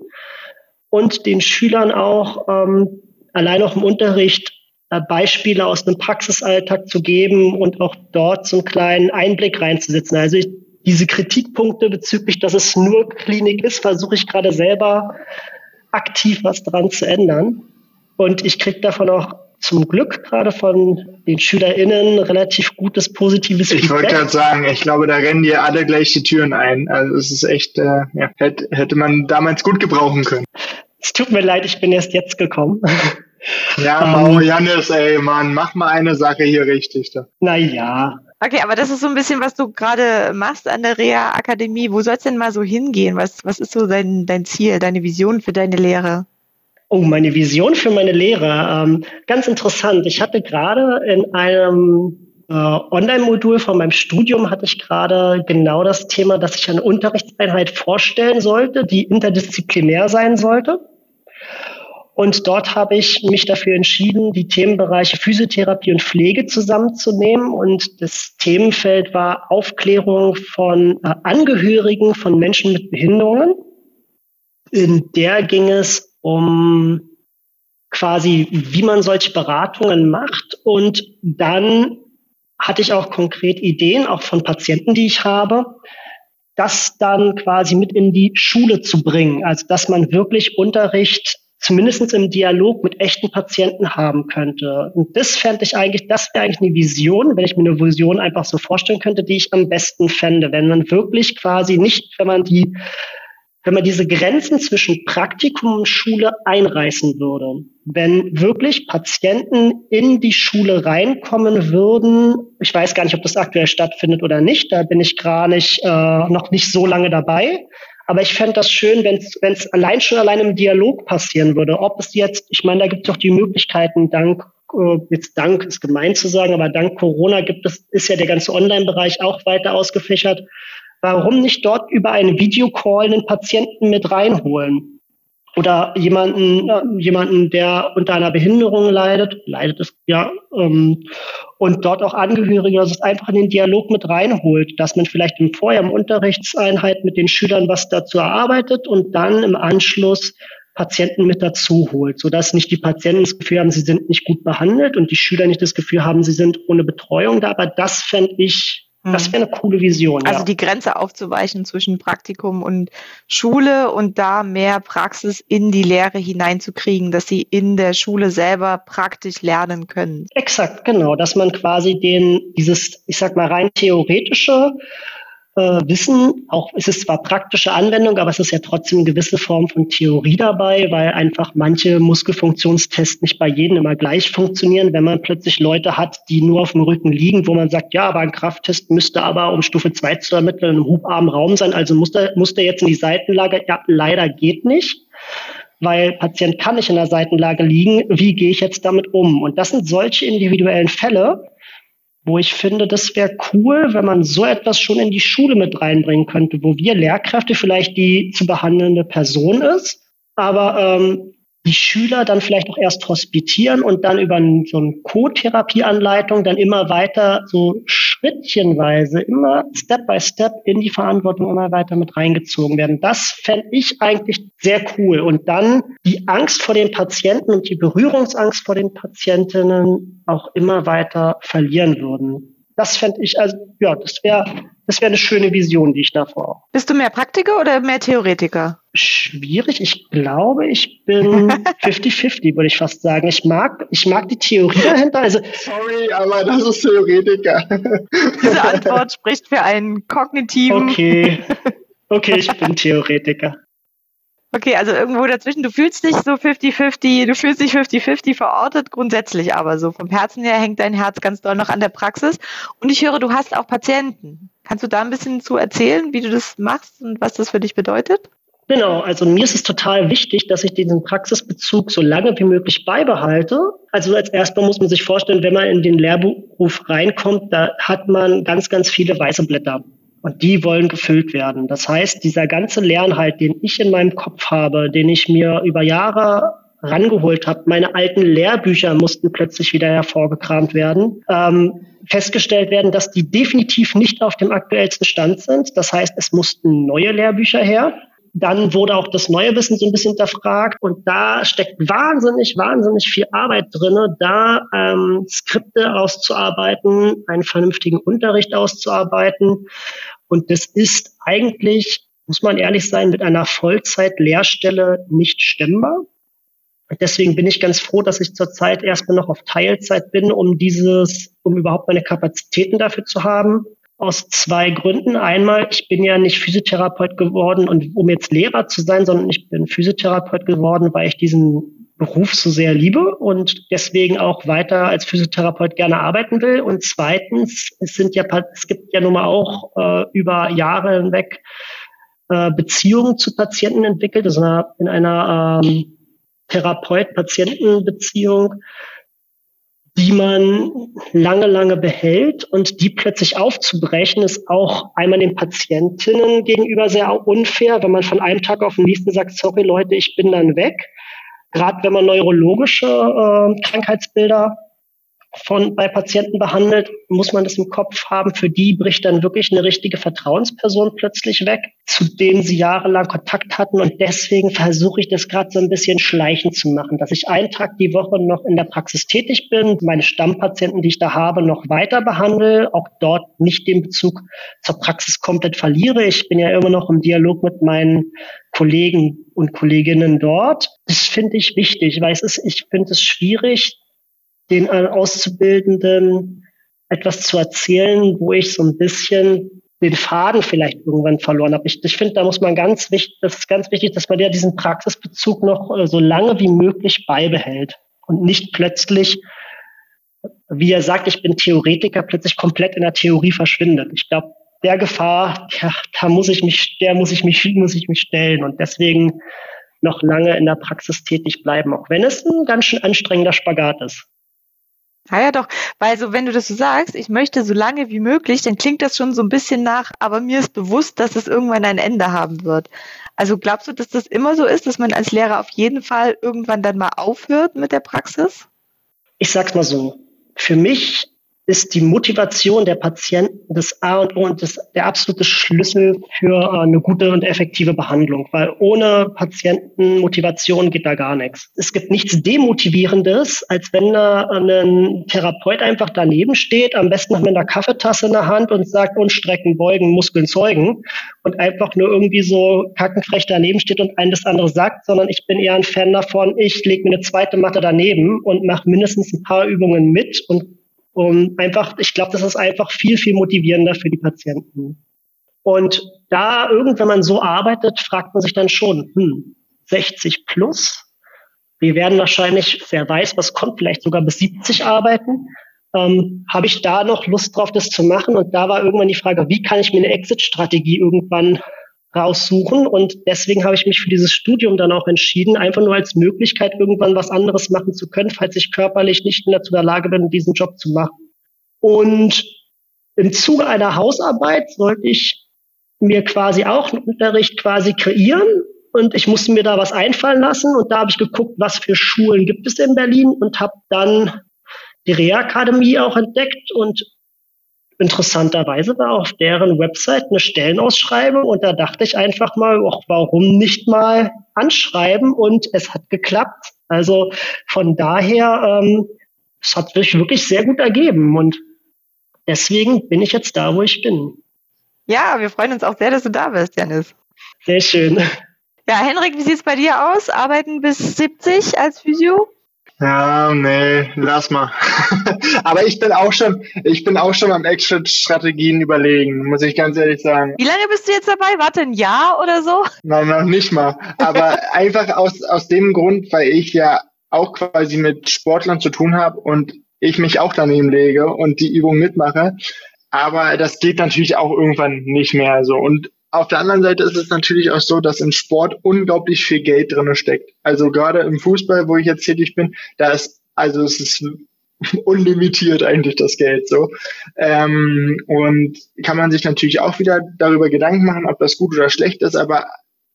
und den Schülern auch ähm, allein auch im Unterricht äh, Beispiele aus dem Praxisalltag zu geben und auch dort so einen kleinen Einblick reinzusetzen. Also ich, diese Kritikpunkte bezüglich, dass es nur Klinik ist, versuche ich gerade selber aktiv was dran zu ändern. Und ich kriege davon auch zum Glück gerade von den SchülerInnen relativ gutes, positives Feedback. Ich wollte gerade sagen, ich glaube, da rennen dir alle gleich die Türen ein. Also es ist echt, äh, ja, hätte, hätte man damals gut gebrauchen können. Es tut mir leid, ich bin erst jetzt gekommen. Ja, ähm, Janis, ey, Mann, mach mal eine Sache hier richtig. Da. Naja. Okay, aber das ist so ein bisschen, was du gerade machst an der Rea-Akademie. Wo soll es denn mal so hingehen? Was, was ist so dein, dein Ziel, deine Vision für deine Lehre? Oh, meine Vision für meine Lehre. Ähm, ganz interessant. Ich hatte gerade in einem äh, Online-Modul von meinem Studium hatte ich gerade genau das Thema, dass ich eine Unterrichtseinheit vorstellen sollte, die interdisziplinär sein sollte. Und dort habe ich mich dafür entschieden, die Themenbereiche Physiotherapie und Pflege zusammenzunehmen. Und das Themenfeld war Aufklärung von äh, Angehörigen von Menschen mit Behinderungen. In der ging es um quasi, wie man solche Beratungen macht. Und dann hatte ich auch konkret Ideen, auch von Patienten, die ich habe, das dann quasi mit in die Schule zu bringen. Also, dass man wirklich Unterricht zumindest im Dialog mit echten Patienten haben könnte. Und das fände ich eigentlich, das wäre eigentlich eine Vision, wenn ich mir eine Vision einfach so vorstellen könnte, die ich am besten fände, wenn man wirklich quasi nicht, wenn man die wenn man diese Grenzen zwischen Praktikum und Schule einreißen würde, wenn wirklich Patienten in die Schule reinkommen würden, ich weiß gar nicht, ob das aktuell stattfindet oder nicht, da bin ich gar nicht, äh, noch nicht so lange dabei, aber ich fände das schön, wenn es allein schon allein im Dialog passieren würde. Ob es jetzt, ich meine, da gibt es auch die Möglichkeiten, dank, äh, jetzt dank ist gemein zu sagen, aber dank Corona gibt es, ist ja der ganze Online-Bereich auch weiter ausgefächert Warum nicht dort über einen Videocall einen Patienten mit reinholen? Oder jemanden, äh, jemanden, der unter einer Behinderung leidet, leidet es ja, ähm, und dort auch Angehörige, dass es einfach in den Dialog mit reinholt, dass man vielleicht im Vorjahr im Unterrichtseinheit mit den Schülern was dazu erarbeitet und dann im Anschluss Patienten mit dazu holt, sodass nicht die Patienten das Gefühl haben, sie sind nicht gut behandelt und die Schüler nicht das Gefühl haben, sie sind ohne Betreuung da. Aber das fände ich das hm. wäre eine coole Vision. Also ja. die Grenze aufzuweichen zwischen Praktikum und Schule und da mehr Praxis in die Lehre hineinzukriegen, dass sie in der Schule selber praktisch lernen können. Exakt, genau, dass man quasi den, dieses, ich sag mal, rein theoretische äh, Wissen, auch es ist zwar praktische Anwendung, aber es ist ja trotzdem eine gewisse Form von Theorie dabei, weil einfach manche Muskelfunktionstests nicht bei jedem immer gleich funktionieren. Wenn man plötzlich Leute hat, die nur auf dem Rücken liegen, wo man sagt, ja, aber ein Krafttest müsste aber, um Stufe 2 zu ermitteln, im hubarmen Raum sein, also muss der, muss der jetzt in die Seitenlage? Ja, leider geht nicht weil Patient kann nicht in der Seitenlage liegen. Wie gehe ich jetzt damit um? Und das sind solche individuellen Fälle, wo ich finde, das wäre cool, wenn man so etwas schon in die Schule mit reinbringen könnte, wo wir Lehrkräfte vielleicht die zu behandelnde Person ist, aber ähm, die Schüler dann vielleicht auch erst hospitieren und dann über so eine Co-Therapieanleitung dann immer weiter so schrittchenweise, immer Step by Step in die Verantwortung immer weiter mit reingezogen werden. Das fände ich eigentlich sehr cool. Und dann die Angst vor den Patienten und die Berührungsangst vor den Patientinnen auch immer weiter verlieren würden. Das fände ich, also ja, das wäre das wäre eine schöne Vision, die ich davor habe. Bist du mehr Praktiker oder mehr Theoretiker? Schwierig. Ich glaube, ich bin 50-50, würde ich fast sagen. Ich mag, ich mag die Theorie dahinter. Also, Sorry, aber das ist Theoretiker. Diese Antwort spricht für einen kognitiven. Okay. Okay, ich bin Theoretiker. Okay, also irgendwo dazwischen. Du fühlst dich so 50-50, du fühlst dich 50-50 verortet, grundsätzlich aber so. Vom Herzen her hängt dein Herz ganz doll noch an der Praxis. Und ich höre, du hast auch Patienten. Kannst du da ein bisschen zu erzählen, wie du das machst und was das für dich bedeutet? Genau, also mir ist es total wichtig, dass ich diesen Praxisbezug so lange wie möglich beibehalte. Also als erstmal muss man sich vorstellen, wenn man in den Lehrberuf reinkommt, da hat man ganz, ganz viele weiße Blätter. Und die wollen gefüllt werden. Das heißt, dieser ganze Lernhalt, den ich in meinem Kopf habe, den ich mir über Jahre rangeholt habe, meine alten Lehrbücher mussten plötzlich wieder hervorgekramt werden, ähm, festgestellt werden, dass die definitiv nicht auf dem aktuellsten Stand sind. Das heißt, es mussten neue Lehrbücher her. Dann wurde auch das neue Wissen so ein bisschen hinterfragt und da steckt wahnsinnig, wahnsinnig viel Arbeit drinne, da ähm, Skripte auszuarbeiten, einen vernünftigen Unterricht auszuarbeiten. Und das ist eigentlich, muss man ehrlich sein, mit einer Vollzeit-Lehrstelle nicht stemmbar. Deswegen bin ich ganz froh, dass ich zurzeit erstmal noch auf Teilzeit bin, um dieses, um überhaupt meine Kapazitäten dafür zu haben. Aus zwei Gründen. Einmal, ich bin ja nicht Physiotherapeut geworden und um jetzt Lehrer zu sein, sondern ich bin Physiotherapeut geworden, weil ich diesen Beruf so sehr liebe und deswegen auch weiter als Physiotherapeut gerne arbeiten will. Und zweitens, es sind ja, es gibt ja nun mal auch äh, über Jahre hinweg äh, Beziehungen zu Patienten entwickelt, also in einer ähm, Therapeut-Patienten-Beziehung, die man lange, lange behält und die plötzlich aufzubrechen, ist auch einmal den Patientinnen gegenüber sehr unfair, wenn man von einem Tag auf den nächsten sagt, sorry Leute, ich bin dann weg. Gerade wenn man neurologische äh, Krankheitsbilder von bei Patienten behandelt, muss man das im Kopf haben. Für die bricht dann wirklich eine richtige Vertrauensperson plötzlich weg, zu denen sie jahrelang Kontakt hatten. Und deswegen versuche ich das gerade so ein bisschen schleichend zu machen, dass ich einen Tag die Woche noch in der Praxis tätig bin, meine Stammpatienten, die ich da habe, noch weiter behandle, auch dort nicht den Bezug zur Praxis komplett verliere. Ich bin ja immer noch im Dialog mit meinen Kollegen und Kolleginnen dort. Das finde ich wichtig, weil es ist, ich finde es schwierig, den äh, Auszubildenden etwas zu erzählen, wo ich so ein bisschen den Faden vielleicht irgendwann verloren habe. Ich, ich finde, da muss man ganz wichtig, das ist ganz wichtig, dass man ja diesen Praxisbezug noch äh, so lange wie möglich beibehält und nicht plötzlich, wie er sagt, ich bin Theoretiker, plötzlich komplett in der Theorie verschwindet. Ich glaube, der Gefahr, ja, da muss ich mich, der muss ich mich, muss ich mich stellen und deswegen noch lange in der Praxis tätig bleiben, auch wenn es ein ganz schön anstrengender Spagat ist. Ja, ja, doch, weil so, wenn du das so sagst, ich möchte so lange wie möglich, dann klingt das schon so ein bisschen nach, aber mir ist bewusst, dass es irgendwann ein Ende haben wird. Also glaubst du, dass das immer so ist, dass man als Lehrer auf jeden Fall irgendwann dann mal aufhört mit der Praxis? Ich sag's mal so. Für mich ist die Motivation der Patienten das A und O und das, der absolute Schlüssel für äh, eine gute und effektive Behandlung, weil ohne Patientenmotivation geht da gar nichts. Es gibt nichts Demotivierendes, als wenn da ein Therapeut einfach daneben steht, am besten noch mit einer Kaffeetasse in der Hand und sagt, und Strecken, Beugen, Muskeln zeugen und einfach nur irgendwie so kackenfrech daneben steht und ein das andere sagt, sondern ich bin eher ein Fan davon, ich lege mir eine zweite Matte daneben und mache mindestens ein paar Übungen mit und um einfach, ich glaube, das ist einfach viel, viel motivierender für die Patienten. Und da irgendwann man so arbeitet, fragt man sich dann schon, hm, 60 plus? Wir werden wahrscheinlich, wer weiß, was kommt, vielleicht sogar bis 70 arbeiten. Ähm, Habe ich da noch Lust drauf, das zu machen? Und da war irgendwann die Frage, wie kann ich mir eine Exit-Strategie irgendwann raussuchen. Und deswegen habe ich mich für dieses Studium dann auch entschieden, einfach nur als Möglichkeit, irgendwann was anderes machen zu können, falls ich körperlich nicht mehr zu der Lage bin, diesen Job zu machen. Und im Zuge einer Hausarbeit sollte ich mir quasi auch einen Unterricht quasi kreieren. Und ich musste mir da was einfallen lassen. Und da habe ich geguckt, was für Schulen gibt es in Berlin und habe dann die Reha-Akademie auch entdeckt und interessanterweise war auf deren Website eine Stellenausschreibung und da dachte ich einfach mal, ach, warum nicht mal anschreiben und es hat geklappt. Also von daher, ähm, es hat sich wirklich sehr gut ergeben und deswegen bin ich jetzt da, wo ich bin. Ja, wir freuen uns auch sehr, dass du da bist, Janis. Sehr schön. Ja, Henrik, wie sieht es bei dir aus? Arbeiten bis 70 als Physio? Ja, nee, lass mal. Aber ich bin auch schon, ich bin auch schon am Exit-Strategien überlegen, muss ich ganz ehrlich sagen. Wie lange bist du jetzt dabei? Warte, ein Jahr oder so? Nein, noch nicht mal. Aber einfach aus, aus dem Grund, weil ich ja auch quasi mit Sportlern zu tun habe und ich mich auch daneben lege und die Übung mitmache. Aber das geht natürlich auch irgendwann nicht mehr so. Und auf der anderen Seite ist es natürlich auch so, dass im Sport unglaublich viel Geld drinne steckt. Also gerade im Fußball, wo ich jetzt tätig bin, da ist, also es ist unlimitiert eigentlich das Geld so. Ähm, und kann man sich natürlich auch wieder darüber Gedanken machen, ob das gut oder schlecht ist, aber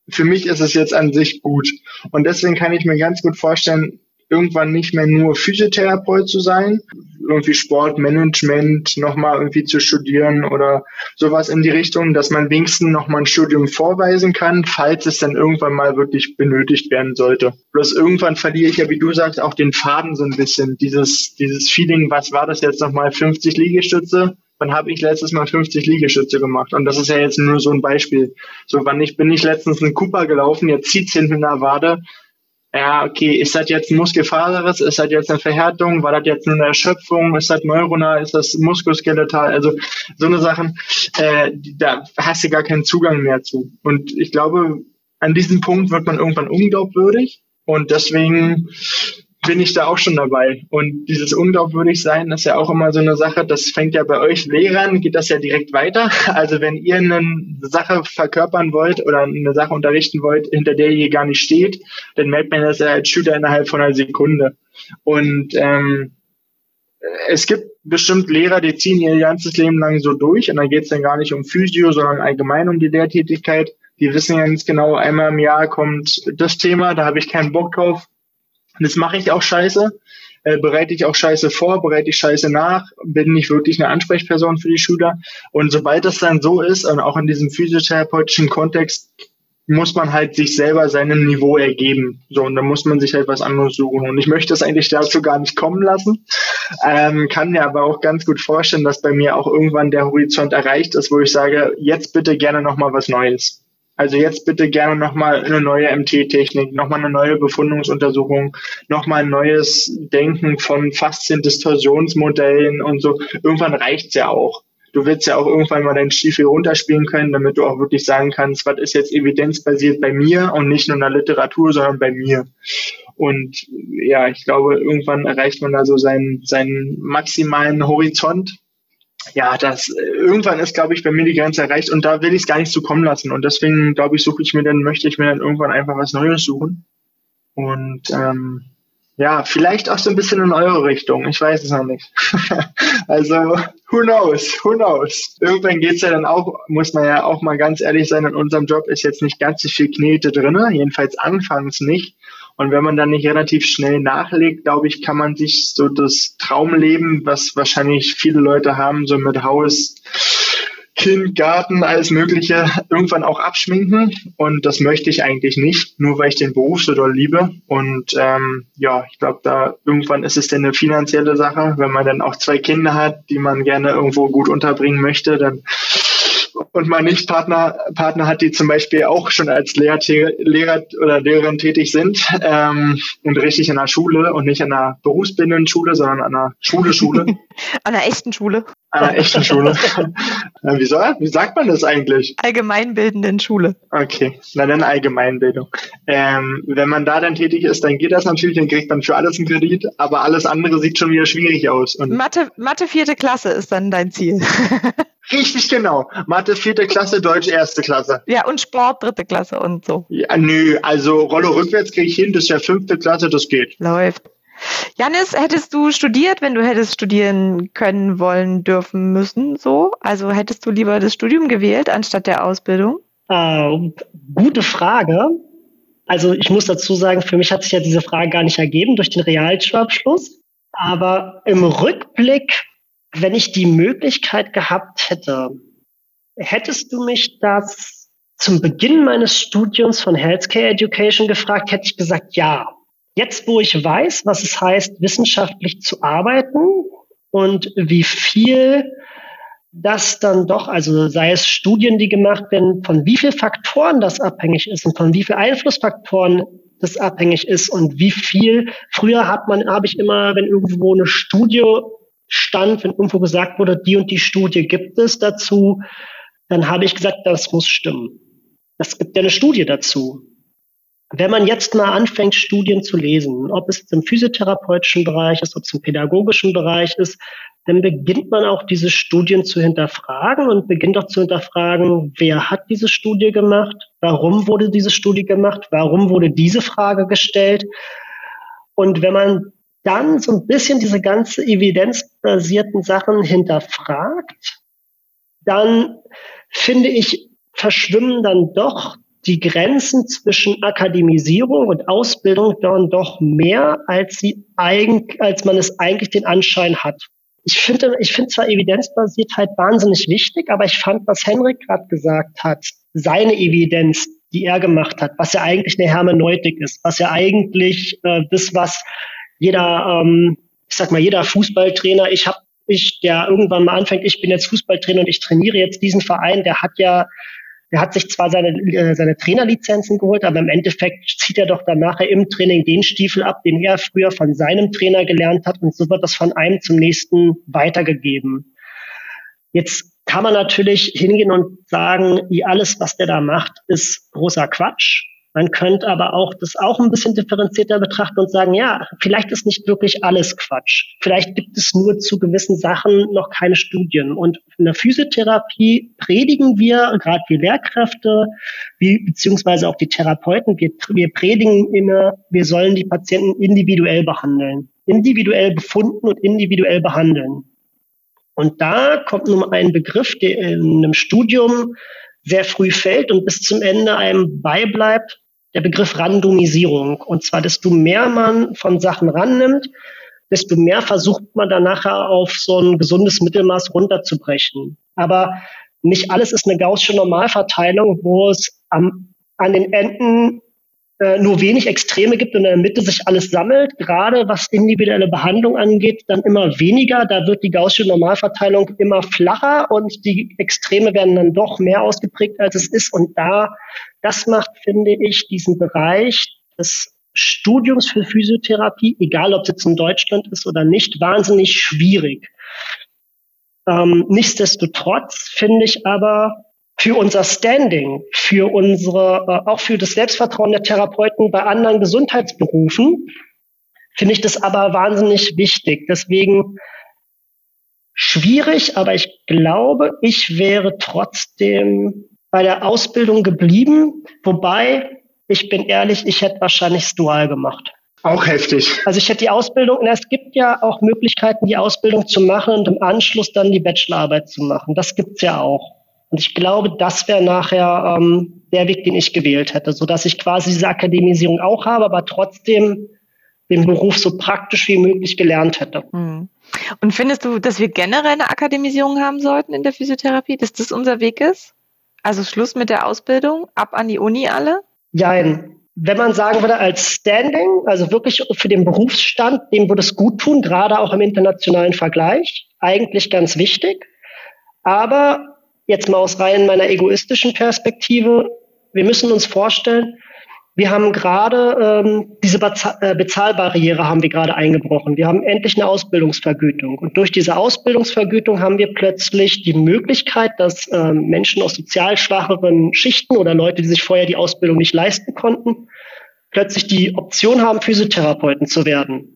für mich ist es jetzt an sich gut. Und deswegen kann ich mir ganz gut vorstellen, irgendwann nicht mehr nur Physiotherapeut zu sein, irgendwie Sportmanagement nochmal irgendwie zu studieren oder sowas in die Richtung, dass man wenigstens nochmal ein Studium vorweisen kann, falls es dann irgendwann mal wirklich benötigt werden sollte. Bloß irgendwann verliere ich ja, wie du sagst, auch den Faden so ein bisschen, dieses, dieses Feeling, was war das jetzt nochmal, 50 Liegestütze? wann habe ich letztes Mal 50 Liegestütze gemacht? Und das ist ja jetzt nur so ein Beispiel. So, wann ich bin ich letztens einen Cooper gelaufen, jetzt zieht's hinten in der Wade ja, okay, ist das jetzt ein Muskelfaseres, ist das jetzt eine Verhärtung, war das jetzt nur eine Erschöpfung, ist das neuronal, ist das muskuloskeletal, also so eine Sachen, äh, da hast du gar keinen Zugang mehr zu. Und ich glaube, an diesem Punkt wird man irgendwann unglaubwürdig, Und deswegen bin ich da auch schon dabei. Und dieses unglaubwürdig sein ist ja auch immer so eine Sache, das fängt ja bei euch Lehrern, geht das ja direkt weiter. Also wenn ihr eine Sache verkörpern wollt oder eine Sache unterrichten wollt, hinter der ihr gar nicht steht, dann merkt man das ja als Schüler innerhalb von einer Sekunde. Und ähm, es gibt bestimmt Lehrer, die ziehen ihr ganzes Leben lang so durch und dann geht es dann gar nicht um Physio, sondern allgemein um die Lehrtätigkeit. Die wissen ganz genau, einmal im Jahr kommt das Thema, da habe ich keinen Bock drauf, das mache ich auch scheiße. Äh, bereite ich auch scheiße vor, bereite ich scheiße nach, bin nicht wirklich eine Ansprechperson für die Schüler. Und sobald das dann so ist, und auch in diesem physiotherapeutischen Kontext, muss man halt sich selber seinem Niveau ergeben. So, und dann muss man sich halt was anderes suchen. Und ich möchte es eigentlich dazu gar nicht kommen lassen. Ähm, kann mir aber auch ganz gut vorstellen, dass bei mir auch irgendwann der Horizont erreicht ist, wo ich sage, jetzt bitte gerne nochmal was Neues. Also jetzt bitte gerne nochmal eine neue MT-Technik, nochmal eine neue Befundungsuntersuchung, nochmal ein neues Denken von Faszien-Distorsionsmodellen und so. Irgendwann reicht's ja auch. Du willst ja auch irgendwann mal deinen Stiefel runterspielen können, damit du auch wirklich sagen kannst, was ist jetzt evidenzbasiert bei mir und nicht nur in der Literatur, sondern bei mir. Und ja, ich glaube, irgendwann erreicht man da so seinen, seinen maximalen Horizont ja, das irgendwann ist, glaube ich, bei mir die Grenze erreicht und da will ich es gar nicht so kommen lassen. Und deswegen, glaube ich, suche ich mir dann, möchte ich mir dann irgendwann einfach was Neues suchen. Und ähm, ja, vielleicht auch so ein bisschen in eure Richtung. Ich weiß es noch nicht. also, who knows? Who knows? Irgendwann geht's ja dann auch, muss man ja auch mal ganz ehrlich sein, in unserem Job ist jetzt nicht ganz so viel Knete drinne, jedenfalls anfangs nicht. Und wenn man dann nicht relativ schnell nachlegt, glaube ich, kann man sich so das Traumleben, was wahrscheinlich viele Leute haben, so mit Haus, Kind, Garten, alles Mögliche, irgendwann auch abschminken. Und das möchte ich eigentlich nicht, nur weil ich den Beruf so doll liebe. Und ähm, ja, ich glaube, da irgendwann ist es dann eine finanzielle Sache. Wenn man dann auch zwei Kinder hat, die man gerne irgendwo gut unterbringen möchte, dann und mein Nicht-Partner Partner hat, die zum Beispiel auch schon als Lehrer, Lehrer oder Lehrerin tätig sind ähm, und richtig in der Schule und nicht an einer berufsbildenden Schule, sondern an einer Schule-Schule. an einer echten Schule. An einer echten Schule. wie, soll, wie sagt man das eigentlich? Allgemeinbildenden Schule. Okay, na dann Allgemeinbildung. Ähm, wenn man da dann tätig ist, dann geht das natürlich, dann kriegt man für alles einen Kredit, aber alles andere sieht schon wieder schwierig aus. Und Mathe, Mathe vierte Klasse ist dann dein Ziel. Richtig genau. Mathe vierte Klasse, Deutsch erste Klasse. Ja, und Sport dritte Klasse und so. Ja, nö, also Rolle rückwärts kriege ich hin, das ist ja fünfte Klasse, das geht. Läuft. Janis, hättest du studiert, wenn du hättest studieren können, wollen, dürfen, müssen, so? Also hättest du lieber das Studium gewählt anstatt der Ausbildung? Äh, gute Frage. Also ich muss dazu sagen, für mich hat sich ja diese Frage gar nicht ergeben durch den Realschulabschluss. Aber im Rückblick wenn ich die Möglichkeit gehabt hätte, hättest du mich das zum Beginn meines Studiums von Healthcare Education gefragt, hätte ich gesagt, ja. Jetzt, wo ich weiß, was es heißt, wissenschaftlich zu arbeiten und wie viel das dann doch, also sei es Studien, die gemacht werden, von wie viel Faktoren das abhängig ist und von wie viel Einflussfaktoren das abhängig ist und wie viel. Früher hat man, habe ich immer, wenn irgendwo eine Studie stand, wenn irgendwo gesagt wurde, die und die Studie gibt es dazu, dann habe ich gesagt, das muss stimmen. Es gibt ja eine Studie dazu. Wenn man jetzt mal anfängt, Studien zu lesen, ob es im physiotherapeutischen Bereich ist, ob es im pädagogischen Bereich ist, dann beginnt man auch diese Studien zu hinterfragen und beginnt auch zu hinterfragen, wer hat diese Studie gemacht, warum wurde diese Studie gemacht, warum wurde diese Frage gestellt. Und wenn man dann so ein bisschen diese ganze evidenzbasierten Sachen hinterfragt, dann finde ich, verschwimmen dann doch die Grenzen zwischen Akademisierung und Ausbildung dann doch mehr, als sie eigentlich, als man es eigentlich den Anschein hat. Ich finde, ich finde zwar Evidenzbasiertheit wahnsinnig wichtig, aber ich fand, was Henrik gerade gesagt hat, seine Evidenz, die er gemacht hat, was ja eigentlich eine Hermeneutik ist, was ja eigentlich äh, das, was jeder, ähm, ich sag mal, jeder Fußballtrainer, ich habe ich, der irgendwann mal anfängt, ich bin jetzt Fußballtrainer und ich trainiere jetzt diesen Verein, der hat ja, der hat sich zwar seine, äh, seine Trainerlizenzen geholt, aber im Endeffekt zieht er doch dann nachher im Training den Stiefel ab, den er früher von seinem Trainer gelernt hat und so wird das von einem zum nächsten weitergegeben. Jetzt kann man natürlich hingehen und sagen, alles, was der da macht, ist großer Quatsch. Man könnte aber auch das auch ein bisschen differenzierter betrachten und sagen, ja, vielleicht ist nicht wirklich alles Quatsch. Vielleicht gibt es nur zu gewissen Sachen noch keine Studien. Und in der Physiotherapie predigen wir, gerade wir Lehrkräfte, wie, beziehungsweise auch die Therapeuten, wir, wir predigen immer, wir sollen die Patienten individuell behandeln. Individuell befunden und individuell behandeln. Und da kommt nun ein Begriff, der in einem Studium sehr früh fällt und bis zum Ende einem beibleibt, der Begriff Randomisierung. Und zwar, desto mehr man von Sachen rannimmt, desto mehr versucht man dann nachher auf so ein gesundes Mittelmaß runterzubrechen. Aber nicht alles ist eine gaußsche Normalverteilung, wo es am, an den Enden nur wenig Extreme gibt und in der Mitte sich alles sammelt. Gerade was individuelle Behandlung angeht, dann immer weniger. Da wird die gaußsche Normalverteilung immer flacher und die Extreme werden dann doch mehr ausgeprägt, als es ist. Und da, das macht, finde ich, diesen Bereich des Studiums für Physiotherapie, egal ob es jetzt in Deutschland ist oder nicht, wahnsinnig schwierig. Ähm, nichtsdestotrotz finde ich aber, für unser Standing, für unsere, äh, auch für das Selbstvertrauen der Therapeuten bei anderen Gesundheitsberufen, finde ich das aber wahnsinnig wichtig. Deswegen schwierig, aber ich glaube, ich wäre trotzdem bei der Ausbildung geblieben, wobei ich bin ehrlich, ich hätte wahrscheinlich dual gemacht. Auch heftig. Also ich hätte die Ausbildung, es gibt ja auch Möglichkeiten, die Ausbildung zu machen und im Anschluss dann die Bachelorarbeit zu machen. Das gibt's ja auch. Und ich glaube, das wäre nachher ähm, der Weg, den ich gewählt hätte, so dass ich quasi diese Akademisierung auch habe, aber trotzdem den Beruf so praktisch wie möglich gelernt hätte. Hm. Und findest du, dass wir generell eine Akademisierung haben sollten in der Physiotherapie, dass das unser Weg ist? Also Schluss mit der Ausbildung, ab an die Uni alle? Jein. Wenn man sagen würde, als Standing, also wirklich für den Berufsstand, dem würde es gut tun, gerade auch im internationalen Vergleich, eigentlich ganz wichtig. Aber jetzt mal aus rein meiner egoistischen Perspektive, wir müssen uns vorstellen, wir haben gerade ähm, diese äh, Bezahlbarriere haben wir gerade eingebrochen. Wir haben endlich eine Ausbildungsvergütung. Und durch diese Ausbildungsvergütung haben wir plötzlich die Möglichkeit, dass ähm, Menschen aus sozial schwacheren Schichten oder Leute, die sich vorher die Ausbildung nicht leisten konnten, plötzlich die Option haben, Physiotherapeuten zu werden.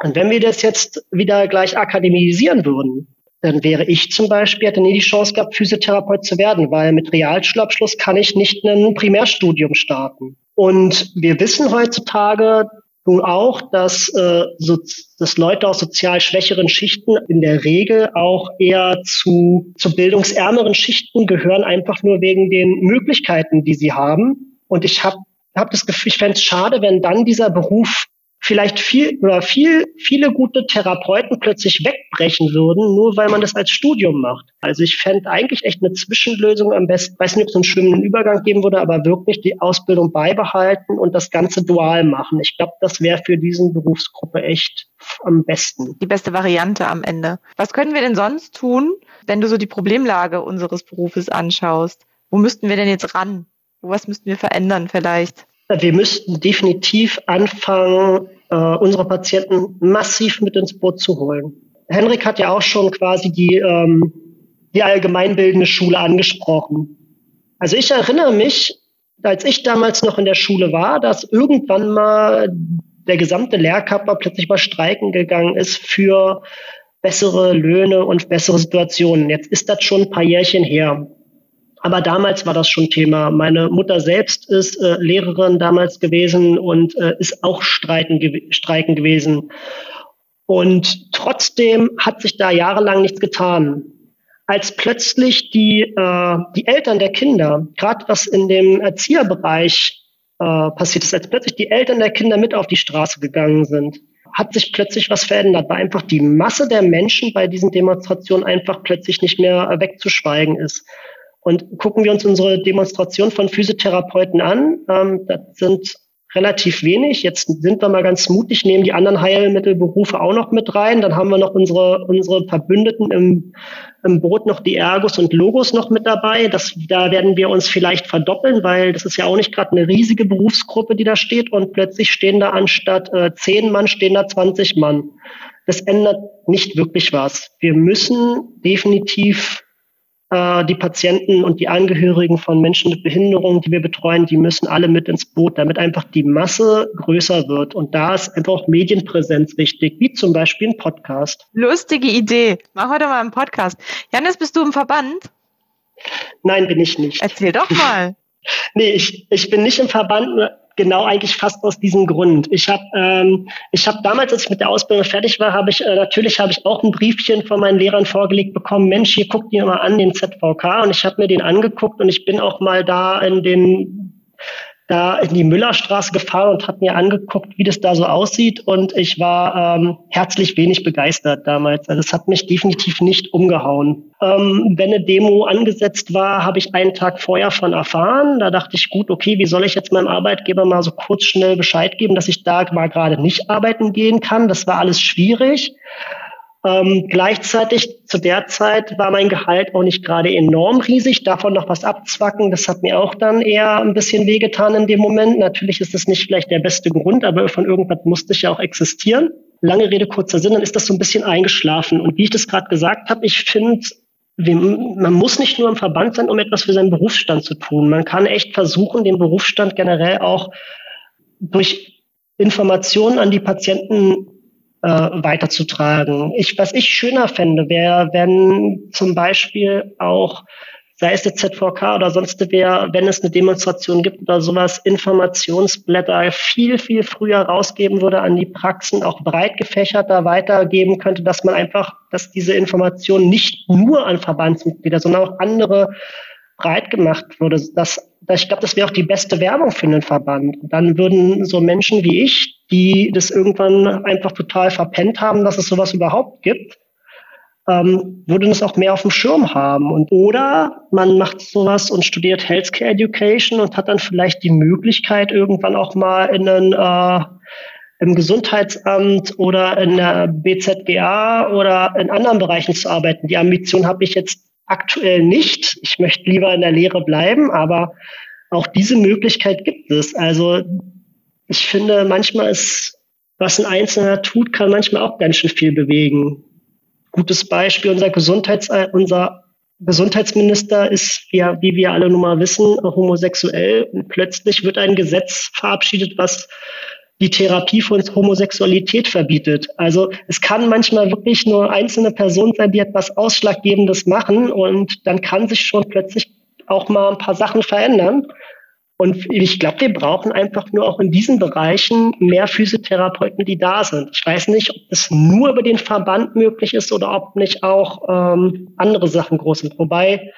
Und wenn wir das jetzt wieder gleich akademisieren würden, dann wäre ich zum Beispiel, hätte nie die Chance gehabt, Physiotherapeut zu werden, weil mit Realschulabschluss kann ich nicht ein Primärstudium starten. Und wir wissen heutzutage nun auch, dass, äh, so, dass Leute aus sozial schwächeren Schichten in der Regel auch eher zu, zu bildungsärmeren Schichten gehören, einfach nur wegen den Möglichkeiten, die sie haben. Und ich habe hab das Gefühl, ich fände es schade, wenn dann dieser Beruf vielleicht viel oder viel, viele gute Therapeuten plötzlich wegbrechen würden, nur weil man das als Studium macht. Also ich fände eigentlich echt eine Zwischenlösung am besten, weiß nicht, ob es einen schwimmenden Übergang geben würde, aber wirklich die Ausbildung beibehalten und das Ganze dual machen. Ich glaube, das wäre für diesen Berufsgruppe echt am besten. Die beste Variante am Ende. Was können wir denn sonst tun, wenn du so die Problemlage unseres Berufes anschaust? Wo müssten wir denn jetzt ran? Was müssten wir verändern vielleicht? Wir müssten definitiv anfangen, äh, unsere Patienten massiv mit ins Boot zu holen. Henrik hat ja auch schon quasi die, ähm, die allgemeinbildende Schule angesprochen. Also ich erinnere mich, als ich damals noch in der Schule war, dass irgendwann mal der gesamte Lehrkörper plötzlich mal streiken gegangen ist für bessere Löhne und bessere Situationen. Jetzt ist das schon ein paar Jährchen her. Aber damals war das schon Thema. Meine Mutter selbst ist äh, Lehrerin damals gewesen und äh, ist auch streiten, ge streiken gewesen. Und trotzdem hat sich da jahrelang nichts getan. Als plötzlich die, äh, die Eltern der Kinder, gerade was in dem Erzieherbereich äh, passiert ist, als plötzlich die Eltern der Kinder mit auf die Straße gegangen sind, hat sich plötzlich was verändert, weil einfach die Masse der Menschen bei diesen Demonstrationen einfach plötzlich nicht mehr wegzuschweigen ist. Und gucken wir uns unsere Demonstration von Physiotherapeuten an, ähm, das sind relativ wenig. Jetzt sind wir mal ganz mutig, nehmen die anderen Heilmittelberufe auch noch mit rein. Dann haben wir noch unsere, unsere Verbündeten im, im Boot noch die Ergos und Logos noch mit dabei. Das, da werden wir uns vielleicht verdoppeln, weil das ist ja auch nicht gerade eine riesige Berufsgruppe, die da steht. Und plötzlich stehen da anstatt äh, zehn Mann, stehen da 20 Mann. Das ändert nicht wirklich was. Wir müssen definitiv die Patienten und die Angehörigen von Menschen mit Behinderung, die wir betreuen, die müssen alle mit ins Boot, damit einfach die Masse größer wird. Und da ist einfach auch Medienpräsenz wichtig, wie zum Beispiel ein Podcast. Lustige Idee. Mach heute mal einen Podcast. Janis, bist du im Verband? Nein, bin ich nicht. Erzähl doch mal. nee, ich, ich bin nicht im Verband genau eigentlich fast aus diesem Grund. Ich habe ähm, ich habe damals, als ich mit der Ausbildung fertig war, habe ich äh, natürlich habe ich auch ein Briefchen von meinen Lehrern vorgelegt bekommen. Mensch, hier guckt dir mal an den ZVK und ich habe mir den angeguckt und ich bin auch mal da in den da in die Müllerstraße gefahren und habe mir angeguckt, wie das da so aussieht. Und ich war ähm, herzlich wenig begeistert damals. Also es hat mich definitiv nicht umgehauen. Ähm, wenn eine Demo angesetzt war, habe ich einen Tag vorher von erfahren. Da dachte ich, gut, okay, wie soll ich jetzt meinem Arbeitgeber mal so kurz schnell Bescheid geben, dass ich da mal gerade nicht arbeiten gehen kann. Das war alles schwierig. Ähm, gleichzeitig zu der Zeit war mein Gehalt auch nicht gerade enorm riesig. Davon noch was abzwacken, das hat mir auch dann eher ein bisschen wehgetan in dem Moment. Natürlich ist das nicht vielleicht der beste Grund, aber von irgendwas musste ich ja auch existieren. Lange Rede, kurzer Sinn, dann ist das so ein bisschen eingeschlafen. Und wie ich das gerade gesagt habe, ich finde, man muss nicht nur im Verband sein, um etwas für seinen Berufsstand zu tun. Man kann echt versuchen, den Berufsstand generell auch durch Informationen an die Patienten äh, weiterzutragen. Ich, was ich schöner fände, wäre, wenn zum Beispiel auch sei es der ZVK oder sonst wer, wenn es eine Demonstration gibt oder sowas, Informationsblätter viel, viel früher rausgeben würde an die Praxen, auch breit gefächerter weitergeben könnte, dass man einfach, dass diese Information nicht nur an Verbandsmitglieder, sondern auch andere breit gemacht würde. Das, das, ich glaube, das wäre auch die beste Werbung für einen Verband. Dann würden so Menschen wie ich, die das irgendwann einfach total verpennt haben, dass es sowas überhaupt gibt, ähm, würden es auch mehr auf dem Schirm haben. Und, oder man macht sowas und studiert Healthcare Education und hat dann vielleicht die Möglichkeit, irgendwann auch mal in einen äh, im Gesundheitsamt oder in der BZGA oder in anderen Bereichen zu arbeiten. Die Ambition habe ich jetzt aktuell nicht. Ich möchte lieber in der Lehre bleiben, aber auch diese Möglichkeit gibt es. Also ich finde, manchmal ist, was ein Einzelner tut, kann manchmal auch ganz schön viel bewegen. Gutes Beispiel, unser Gesundheits, unser Gesundheitsminister ist, ja, wie wir alle nun mal wissen, homosexuell und plötzlich wird ein Gesetz verabschiedet, was die Therapie von Homosexualität verbietet. Also es kann manchmal wirklich nur einzelne Personen sein, die etwas Ausschlaggebendes machen und dann kann sich schon plötzlich auch mal ein paar Sachen verändern. Und ich glaube, wir brauchen einfach nur auch in diesen Bereichen mehr Physiotherapeuten, die da sind. Ich weiß nicht, ob es nur über den Verband möglich ist oder ob nicht auch ähm, andere Sachen groß sind. Wobei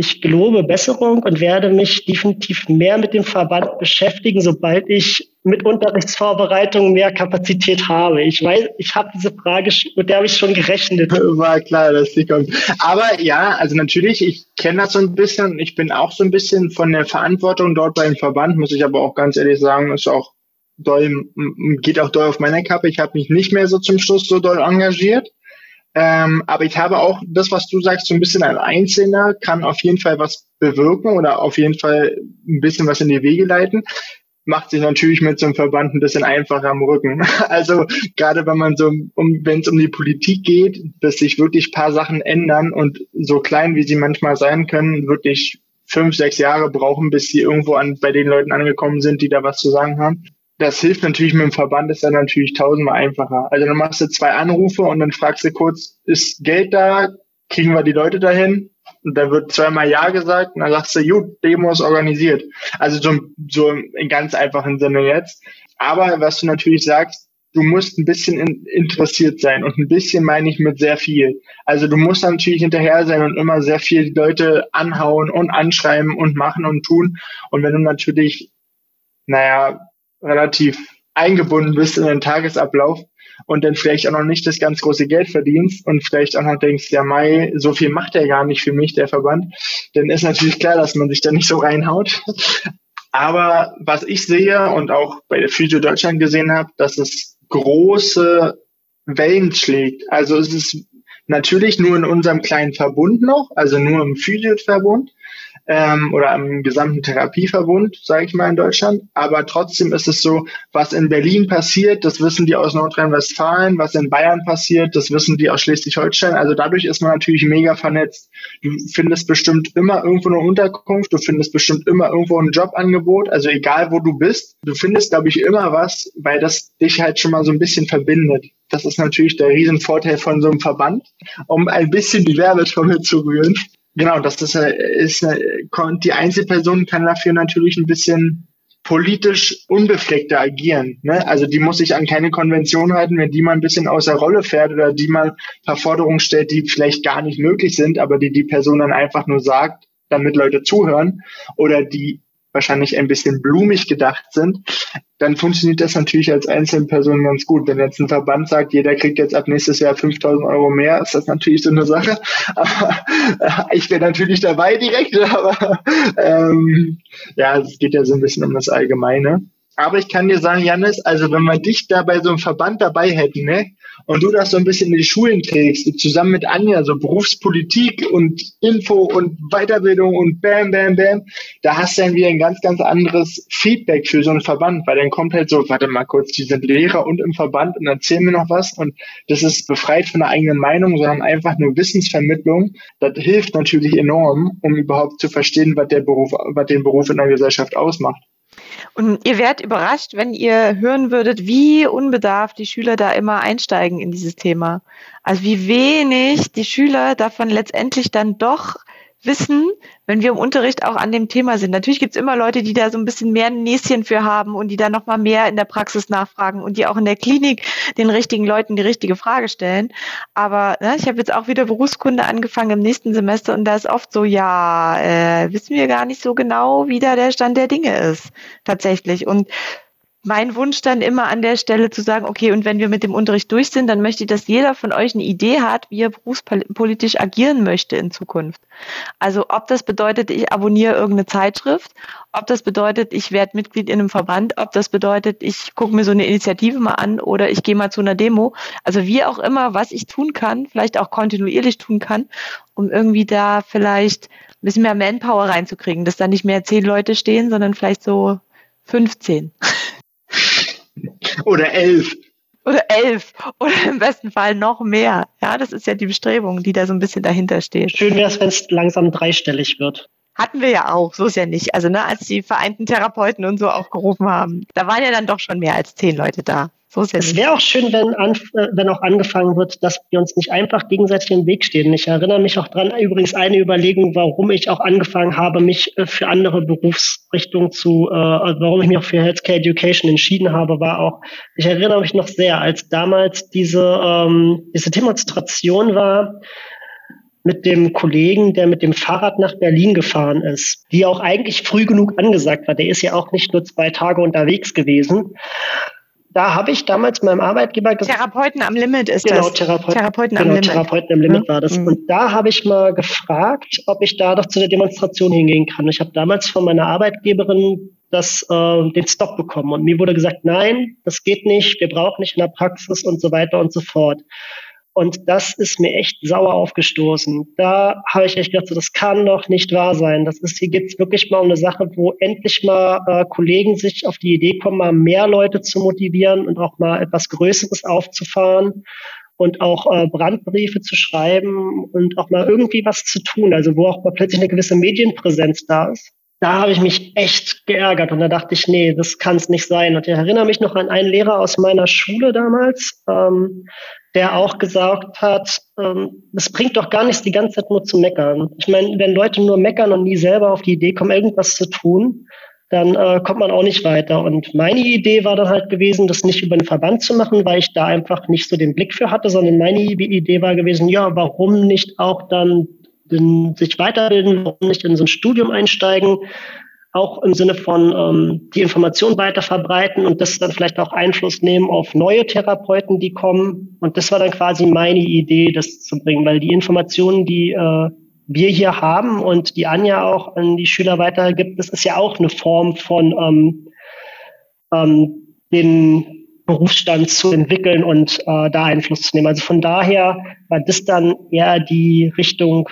ich gelobe Besserung und werde mich definitiv mehr mit dem Verband beschäftigen, sobald ich mit Unterrichtsvorbereitung mehr Kapazität habe. Ich weiß, ich habe diese Frage, mit der habe ich schon gerechnet. War klar, dass die kommt. Aber ja, also natürlich, ich kenne das so ein bisschen. Ich bin auch so ein bisschen von der Verantwortung dort beim Verband, muss ich aber auch ganz ehrlich sagen, ist auch doll, geht auch doll auf meine Kappe. Ich habe mich nicht mehr so zum Schluss so doll engagiert. Ähm, aber ich habe auch das, was du sagst, so ein bisschen ein Einzelner kann auf jeden Fall was bewirken oder auf jeden Fall ein bisschen was in die Wege leiten. Macht sich natürlich mit so einem Verband ein bisschen einfacher am Rücken. Also gerade wenn man so, um, wenn es um die Politik geht, dass sich wirklich paar Sachen ändern und so klein wie sie manchmal sein können, wirklich fünf, sechs Jahre brauchen, bis sie irgendwo an bei den Leuten angekommen sind, die da was zu sagen haben das hilft natürlich mit dem Verband, ist dann natürlich tausendmal einfacher. Also dann machst du zwei Anrufe und dann fragst du kurz, ist Geld da? Kriegen wir die Leute dahin? Und dann wird zweimal Ja gesagt und dann sagst du, gut, Demo ist organisiert. Also so, so in ganz einfachen Sinne jetzt. Aber was du natürlich sagst, du musst ein bisschen in, interessiert sein und ein bisschen meine ich mit sehr viel. Also du musst natürlich hinterher sein und immer sehr viel Leute anhauen und anschreiben und machen und tun. Und wenn du natürlich, naja, relativ eingebunden bist in den Tagesablauf und dann vielleicht auch noch nicht das ganz große Geld verdienst und vielleicht auch noch denkst, ja Mai, so viel macht der gar nicht für mich, der Verband, dann ist natürlich klar, dass man sich da nicht so reinhaut. Aber was ich sehe und auch bei der Physio Deutschland gesehen habe, dass es große Wellen schlägt. Also es ist natürlich nur in unserem kleinen Verbund noch, also nur im Physio-Verbund, ähm, oder am gesamten Therapieverbund, sage ich mal in Deutschland. Aber trotzdem ist es so, was in Berlin passiert, das wissen die aus Nordrhein-Westfalen, was in Bayern passiert, das wissen die aus Schleswig-Holstein. Also dadurch ist man natürlich mega vernetzt. Du findest bestimmt immer irgendwo eine Unterkunft, du findest bestimmt immer irgendwo ein Jobangebot, also egal wo du bist, du findest, glaube ich, immer was, weil das dich halt schon mal so ein bisschen verbindet. Das ist natürlich der Riesenvorteil von so einem Verband, um ein bisschen die Werbetrommel zu rühren. Genau, das ist, ist die Einzelperson kann dafür natürlich ein bisschen politisch unbefleckter agieren. Ne? Also die muss sich an keine Konvention halten, wenn die mal ein bisschen außer Rolle fährt oder die mal ein paar Forderungen stellt, die vielleicht gar nicht möglich sind, aber die die Person dann einfach nur sagt, damit Leute zuhören oder die wahrscheinlich ein bisschen blumig gedacht sind, dann funktioniert das natürlich als Einzelperson ganz gut. Wenn jetzt ein Verband sagt, jeder kriegt jetzt ab nächstes Jahr 5000 Euro mehr, ist das natürlich so eine Sache. Aber, äh, ich wäre natürlich dabei direkt, aber ähm, ja, es geht ja so ein bisschen um das Allgemeine. Aber ich kann dir sagen, Janis, also wenn wir dich da bei so einem Verband dabei hätten, ne, und du das so ein bisschen in die Schulen trägst, zusammen mit Anja, so Berufspolitik und Info und Weiterbildung und bam, bam, bam, da hast du dann wieder ein ganz, ganz anderes Feedback für so einen Verband, weil dann kommt halt so, warte mal kurz, die sind Lehrer und im Verband und erzählen mir noch was und das ist befreit von der eigenen Meinung, sondern einfach nur Wissensvermittlung. Das hilft natürlich enorm, um überhaupt zu verstehen, was der Beruf, was den Beruf in der Gesellschaft ausmacht. Und ihr werdet überrascht, wenn ihr hören würdet, wie unbedarft die Schüler da immer einsteigen in dieses Thema. Also wie wenig die Schüler davon letztendlich dann doch wissen, wenn wir im Unterricht auch an dem Thema sind. Natürlich gibt es immer Leute, die da so ein bisschen mehr Näschen für haben und die da nochmal mehr in der Praxis nachfragen und die auch in der Klinik den richtigen Leuten die richtige Frage stellen. Aber ne, ich habe jetzt auch wieder Berufskunde angefangen im nächsten Semester und da ist oft so, ja, äh, wissen wir gar nicht so genau, wie da der Stand der Dinge ist tatsächlich. Und mein Wunsch dann immer an der Stelle zu sagen, okay, und wenn wir mit dem Unterricht durch sind, dann möchte ich, dass jeder von euch eine Idee hat, wie er berufspolitisch agieren möchte in Zukunft. Also ob das bedeutet, ich abonniere irgendeine Zeitschrift, ob das bedeutet, ich werde Mitglied in einem Verband, ob das bedeutet, ich gucke mir so eine Initiative mal an oder ich gehe mal zu einer Demo. Also wie auch immer, was ich tun kann, vielleicht auch kontinuierlich tun kann, um irgendwie da vielleicht ein bisschen mehr Manpower reinzukriegen, dass da nicht mehr zehn Leute stehen, sondern vielleicht so 15. Oder elf. Oder elf. Oder im besten Fall noch mehr. Ja, das ist ja die Bestrebung, die da so ein bisschen dahinter steht. Schön wäre es, wenn es langsam dreistellig wird. Hatten wir ja auch, so ist ja nicht. Also, ne, als die Vereinten Therapeuten und so auch gerufen haben, da waren ja dann doch schon mehr als zehn Leute da. So ist es wäre auch schön, wenn, an, äh, wenn auch angefangen wird, dass wir uns nicht einfach gegenseitig im Weg stehen. Ich erinnere mich auch dran, übrigens eine Überlegung, warum ich auch angefangen habe, mich äh, für andere Berufsrichtungen zu, äh, warum ich mich auch für Healthcare Education entschieden habe, war auch, ich erinnere mich noch sehr, als damals diese, ähm, diese Demonstration war, mit dem Kollegen, der mit dem Fahrrad nach Berlin gefahren ist, die auch eigentlich früh genug angesagt war. Der ist ja auch nicht nur zwei Tage unterwegs gewesen da habe ich damals meinem Arbeitgeber gesagt. Therapeuten am Limit ist genau, das. Therapeuten, Therapeuten genau, am Limit. Therapeuten am Limit war das. Mhm. Und da habe ich mal gefragt, ob ich da doch zu der Demonstration hingehen kann. Ich habe damals von meiner Arbeitgeberin das, äh, den Stop bekommen. Und mir wurde gesagt, nein, das geht nicht, wir brauchen nicht in der Praxis und so weiter und so fort. Und das ist mir echt sauer aufgestoßen. Da habe ich echt gedacht, so, das kann doch nicht wahr sein. Das ist, hier geht's wirklich mal um eine Sache, wo endlich mal äh, Kollegen sich auf die Idee kommen, mal mehr Leute zu motivieren und auch mal etwas Größeres aufzufahren und auch äh, Brandbriefe zu schreiben und auch mal irgendwie was zu tun. Also wo auch mal plötzlich eine gewisse Medienpräsenz da ist da habe ich mich echt geärgert und da dachte ich, nee, das kann es nicht sein. Und ich erinnere mich noch an einen Lehrer aus meiner Schule damals, ähm, der auch gesagt hat, ähm, das bringt doch gar nichts, die ganze Zeit nur zu meckern. Ich meine, wenn Leute nur meckern und nie selber auf die Idee kommen, irgendwas zu tun, dann äh, kommt man auch nicht weiter. Und meine Idee war dann halt gewesen, das nicht über den Verband zu machen, weil ich da einfach nicht so den Blick für hatte, sondern meine Idee war gewesen, ja, warum nicht auch dann in, sich weiterbilden, warum nicht in so ein Studium einsteigen, auch im Sinne von ähm, die Information weiter verbreiten und das dann vielleicht auch Einfluss nehmen auf neue Therapeuten, die kommen. Und das war dann quasi meine Idee, das zu bringen, weil die Informationen, die äh, wir hier haben und die Anja auch an die Schüler weitergibt, das ist ja auch eine Form von ähm, ähm, den Berufsstand zu entwickeln und äh, da Einfluss zu nehmen. Also von daher war das dann eher die Richtung,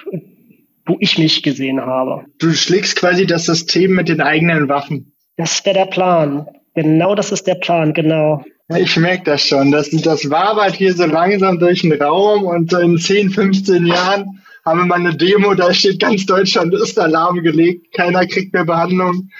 wo ich mich gesehen habe. Du schlägst quasi das System mit den eigenen Waffen. Das wäre der Plan. Genau das ist der Plan, genau. Ich merke das schon. Das, das wabert hier so langsam durch den Raum und so in 10, 15 Jahren haben wir mal eine Demo, da steht ganz Deutschland, ist Alarm gelegt, keiner kriegt mehr Behandlung.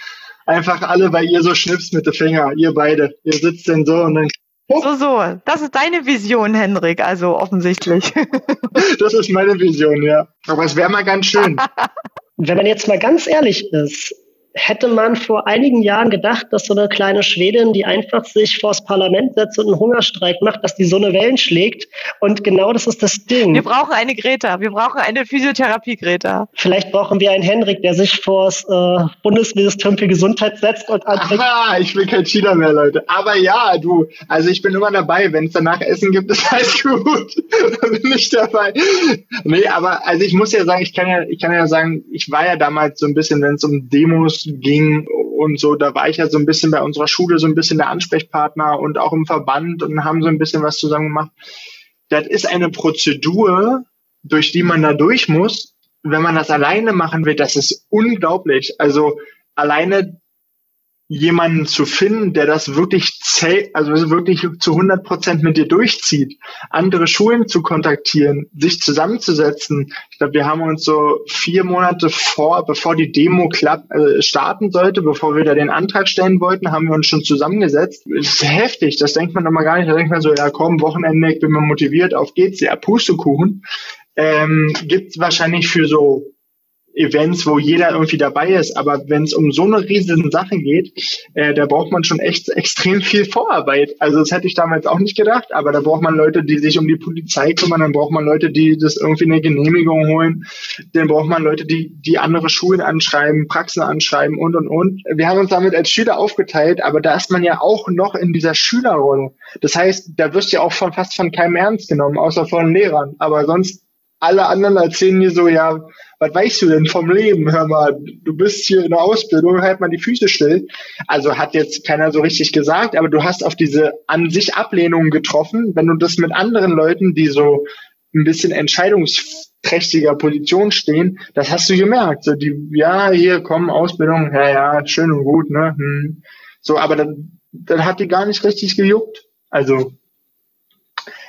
Einfach alle, weil ihr so schnipst mit den Finger, ihr beide. Ihr sitzt denn so und dann so, so. Das ist deine Vision, Henrik, also offensichtlich. das ist meine Vision, ja. Aber es wäre mal ganz schön. Wenn man jetzt mal ganz ehrlich ist, hätte man vor einigen Jahren gedacht, dass so eine kleine Schwedin, die einfach sich vors Parlament setzt und einen Hungerstreik macht, dass die so eine Wellen schlägt. Und genau das ist das Ding. Wir brauchen eine Greta. Wir brauchen eine Physiotherapie-Greta. Vielleicht brauchen wir einen Henrik, der sich vors äh, Bundesministerium für Gesundheit setzt und anfängt. Aha, ich will kein China mehr, Leute. Aber ja, du, also ich bin immer dabei. Wenn es danach Essen gibt, ist alles gut. da bin ich dabei. Nee, aber also ich muss ja sagen, ich kann ja, ich kann ja sagen, ich war ja damals so ein bisschen, wenn es um Demos ging und so, da war ich ja so ein bisschen bei unserer Schule so ein bisschen der Ansprechpartner und auch im Verband und haben so ein bisschen was zusammen gemacht. Das ist eine Prozedur, durch die man da durch muss. Wenn man das alleine machen will, das ist unglaublich. Also alleine jemanden zu finden, der das wirklich also wirklich zu 100 Prozent mit dir durchzieht, andere Schulen zu kontaktieren, sich zusammenzusetzen. Ich glaube, wir haben uns so vier Monate vor, bevor die Demo klapp, äh, starten sollte, bevor wir da den Antrag stellen wollten, haben wir uns schon zusammengesetzt. Das ist heftig, das denkt man immer gar nicht. Da denkt man so, ja komm, Wochenende, ich bin mal motiviert, auf geht's, ja, Pustekuchen. Ähm, gibt wahrscheinlich für so Events, wo jeder irgendwie dabei ist. Aber wenn es um so eine riesige Sache geht, äh, da braucht man schon echt extrem viel Vorarbeit. Also das hätte ich damals auch nicht gedacht, aber da braucht man Leute, die sich um die Polizei kümmern, dann braucht man Leute, die das irgendwie eine Genehmigung holen, dann braucht man Leute, die, die andere Schulen anschreiben, Praxen anschreiben und und und. Wir haben uns damit als Schüler aufgeteilt, aber da ist man ja auch noch in dieser Schülerrolle. Das heißt, da wirst du ja auch von fast von keinem ernst genommen, außer von Lehrern. Aber sonst alle anderen erzählen dir so, ja, was weißt du denn vom Leben? Hör mal, du bist hier in der Ausbildung, halt mal die Füße still. Also hat jetzt keiner so richtig gesagt, aber du hast auf diese an sich Ablehnung getroffen, wenn du das mit anderen Leuten, die so ein bisschen entscheidungsträchtiger Position stehen, das hast du gemerkt. So die, ja, hier kommen Ausbildung, ja, ja, schön und gut, ne? Hm. So, aber dann, dann hat die gar nicht richtig gejuckt. Also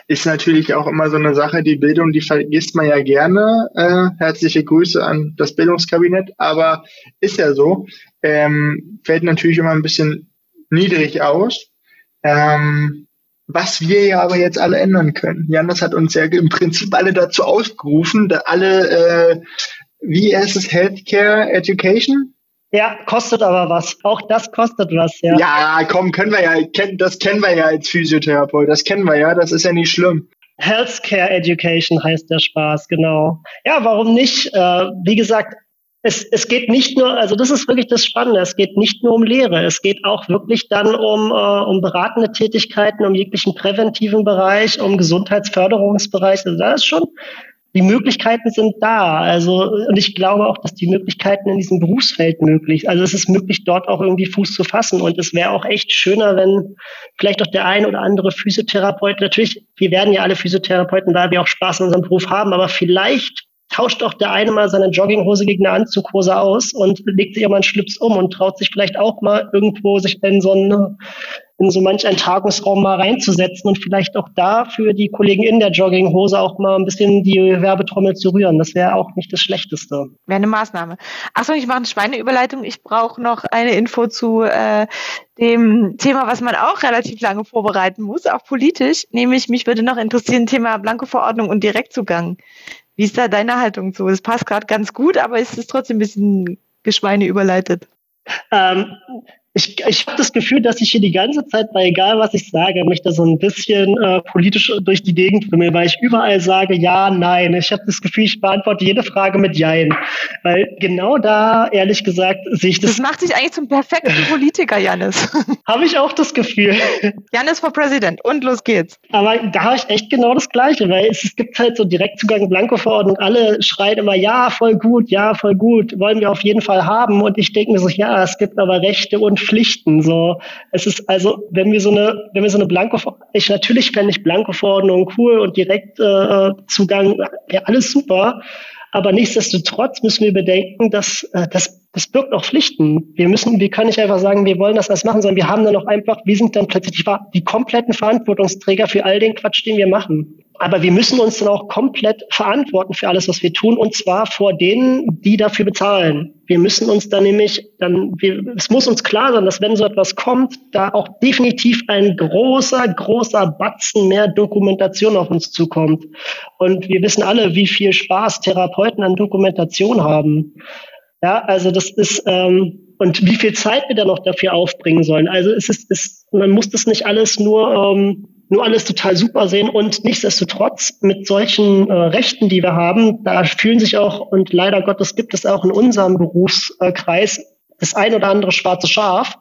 ist natürlich auch immer so eine Sache, die Bildung, die vergisst man ja gerne. Äh, herzliche Grüße an das Bildungskabinett, aber ist ja so. Ähm, fällt natürlich immer ein bisschen niedrig aus. Ähm, was wir ja aber jetzt alle ändern können. Jan, das hat uns ja im Prinzip alle dazu aufgerufen, da alle, äh, wie heißt es, Healthcare Education? Ja, kostet aber was. Auch das kostet was, ja. Ja, komm, können wir ja, das kennen wir ja als Physiotherapeut, das kennen wir ja, das ist ja nicht schlimm. Healthcare Education heißt der Spaß, genau. Ja, warum nicht? Äh, wie gesagt, es, es geht nicht nur, also das ist wirklich das Spannende, es geht nicht nur um Lehre, es geht auch wirklich dann um, äh, um beratende Tätigkeiten, um jeglichen präventiven Bereich, um Gesundheitsförderungsbereich. Also da ist schon die Möglichkeiten sind da. Also, und ich glaube auch, dass die Möglichkeiten in diesem Berufsfeld möglich. Also es ist möglich, dort auch irgendwie Fuß zu fassen. Und es wäre auch echt schöner, wenn vielleicht auch der ein oder andere Physiotherapeut, natürlich, wir werden ja alle Physiotherapeuten, weil wir auch Spaß in unserem Beruf haben, aber vielleicht tauscht auch der eine mal seine Jogginghose gegen eine Anzughose aus und legt sich auch mal einen Schlips um und traut sich vielleicht auch mal irgendwo sich in so eine in so manch einen Tagungsraum mal reinzusetzen und vielleicht auch da für die Kollegen in der Jogginghose auch mal ein bisschen die Werbetrommel zu rühren. Das wäre auch nicht das Schlechteste. Wäre eine Maßnahme. Achso, ich mache eine Schweineüberleitung. Ich brauche noch eine Info zu äh, dem Thema, was man auch relativ lange vorbereiten muss, auch politisch. Nämlich, mich würde noch interessieren, Thema Blanko-Verordnung und Direktzugang. Wie ist da deine Haltung zu? Es passt gerade ganz gut, aber ist es trotzdem ein bisschen Geschweine überleitet? Ähm, ich, ich habe das Gefühl, dass ich hier die ganze Zeit, bei egal was ich sage, mich da so ein bisschen äh, politisch durch die Gegend bringe, weil ich überall sage ja, nein. Ich habe das Gefühl, ich beantworte jede Frage mit Jein. Weil genau da, ehrlich gesagt, sehe ich das. Das macht sich eigentlich zum perfekten Politiker, Janis. habe ich auch das Gefühl. Janis for President und los geht's. Aber da habe ich echt genau das Gleiche, weil es, es gibt halt so Direktzugang, Blanko-Verordnung, alle schreien immer ja, voll gut, ja, voll gut, wollen wir auf jeden Fall haben. Und ich denke mir so, ja, es gibt aber Rechte und Pflichten. So, es ist also, wenn wir so eine, wenn wir so eine Blanko, ich natürlich fände ich Blanko-Verordnung cool und Direktzugang, äh, ja alles super. Aber nichtsdestotrotz müssen wir bedenken, dass äh, das, das birgt auch Pflichten. Wir müssen, wir können nicht einfach sagen, wir wollen das alles machen, sondern wir haben dann auch einfach, wir sind dann plötzlich die, die kompletten Verantwortungsträger für all den Quatsch, den wir machen. Aber wir müssen uns dann auch komplett verantworten für alles, was wir tun, und zwar vor denen, die dafür bezahlen. Wir müssen uns dann nämlich, dann, wir, es muss uns klar sein, dass wenn so etwas kommt, da auch definitiv ein großer, großer Batzen mehr Dokumentation auf uns zukommt. Und wir wissen alle, wie viel Spaß Therapeuten an Dokumentation haben. Ja, also das ist, ähm, und wie viel Zeit wir da noch dafür aufbringen sollen. Also es ist, es, man muss das nicht alles nur ähm, nur alles total super sehen und nichtsdestotrotz mit solchen äh, Rechten, die wir haben, da fühlen sich auch, und leider Gottes gibt es auch in unserem Berufskreis das ein oder andere schwarze Schaf.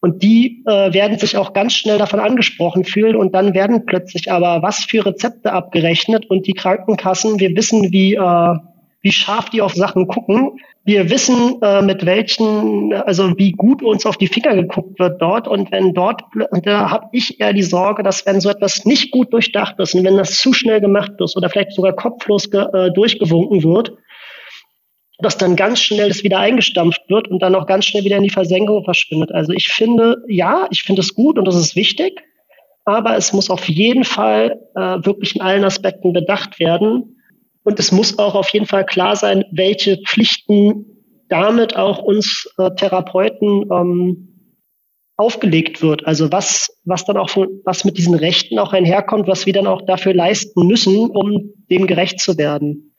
Und die äh, werden sich auch ganz schnell davon angesprochen fühlen und dann werden plötzlich aber was für Rezepte abgerechnet und die Krankenkassen, wir wissen, wie, äh, wie scharf die auf Sachen gucken. Wir wissen, äh, mit welchen, also wie gut uns auf die Finger geguckt wird dort. Und wenn dort, da habe ich eher die Sorge, dass wenn so etwas nicht gut durchdacht ist und wenn das zu schnell gemacht ist oder vielleicht sogar kopflos äh, durchgewunken wird, dass dann ganz schnell das wieder eingestampft wird und dann auch ganz schnell wieder in die Versenkung verschwindet. Also ich finde, ja, ich finde es gut und das ist wichtig, aber es muss auf jeden Fall äh, wirklich in allen Aspekten bedacht werden und es muss auch auf jeden Fall klar sein, welche Pflichten damit auch uns äh, Therapeuten ähm, aufgelegt wird. Also was, was dann auch von, was mit diesen Rechten auch einherkommt, was wir dann auch dafür leisten müssen, um dem gerecht zu werden.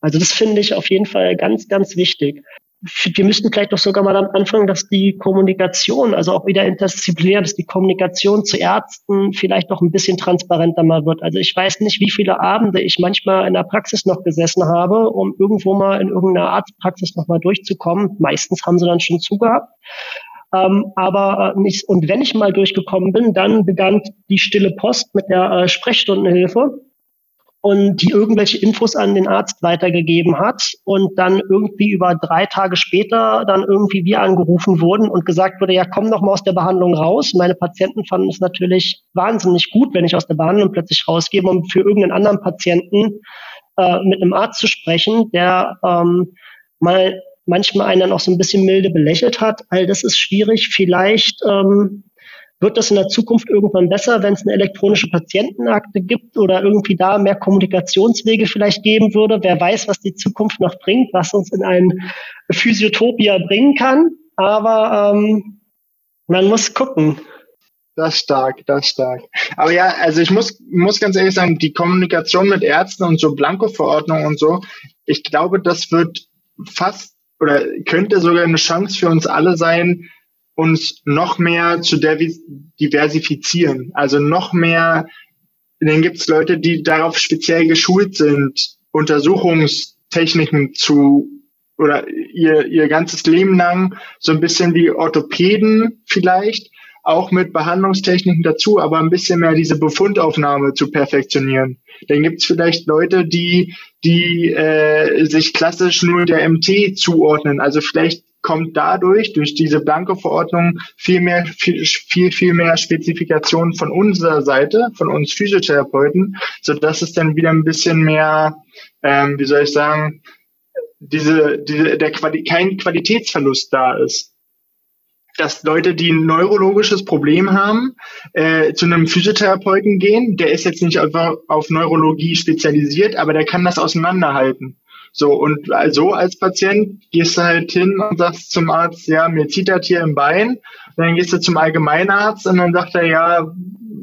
Also das finde ich auf jeden Fall ganz, ganz wichtig wir müssten vielleicht doch sogar mal am Anfang, dass die Kommunikation, also auch wieder interdisziplinär, dass die Kommunikation zu Ärzten vielleicht noch ein bisschen transparenter mal wird. Also ich weiß nicht, wie viele Abende ich manchmal in der Praxis noch gesessen habe, um irgendwo mal in irgendeiner Arztpraxis noch mal durchzukommen. Meistens haben sie dann schon zugehabt. Ähm, aber äh, nicht, und wenn ich mal durchgekommen bin, dann begann die stille Post mit der äh, Sprechstundenhilfe und die irgendwelche Infos an den Arzt weitergegeben hat und dann irgendwie über drei Tage später dann irgendwie wir angerufen wurden und gesagt wurde, ja, komm noch mal aus der Behandlung raus. Meine Patienten fanden es natürlich wahnsinnig gut, wenn ich aus der Behandlung plötzlich rausgebe, um für irgendeinen anderen Patienten äh, mit einem Arzt zu sprechen, der ähm, mal manchmal einen dann auch so ein bisschen milde belächelt hat. All das ist schwierig. Vielleicht ähm, wird das in der Zukunft irgendwann besser, wenn es eine elektronische Patientenakte gibt oder irgendwie da mehr Kommunikationswege vielleicht geben würde? Wer weiß, was die Zukunft noch bringt, was uns in ein Physiotopia bringen kann. Aber ähm, man muss gucken. Das stark, das stark. Aber ja, also ich muss, muss ganz ehrlich sagen, die Kommunikation mit Ärzten und so Blanko-Verordnungen und so, ich glaube, das wird fast oder könnte sogar eine Chance für uns alle sein, uns noch mehr zu diversifizieren. Also noch mehr, dann gibt es Leute, die darauf speziell geschult sind, Untersuchungstechniken zu oder ihr, ihr ganzes Leben lang so ein bisschen wie Orthopäden vielleicht, auch mit Behandlungstechniken dazu, aber ein bisschen mehr diese Befundaufnahme zu perfektionieren. Dann gibt es vielleicht Leute, die, die äh, sich klassisch nur der MT zuordnen. Also vielleicht kommt dadurch, durch diese Blanko-Verordnung, viel mehr, viel, viel, viel mehr Spezifikationen von unserer Seite, von uns Physiotherapeuten, so dass es dann wieder ein bisschen mehr, ähm, wie soll ich sagen, diese, diese, der Quali kein Qualitätsverlust da ist. Dass Leute, die ein neurologisches Problem haben, äh, zu einem Physiotherapeuten gehen, der ist jetzt nicht einfach auf Neurologie spezialisiert, aber der kann das auseinanderhalten. So, und so als Patient gehst du halt hin und sagst zum Arzt, ja, mir zieht das hier im Bein. dann gehst du zum Allgemeinarzt und dann sagt er, ja,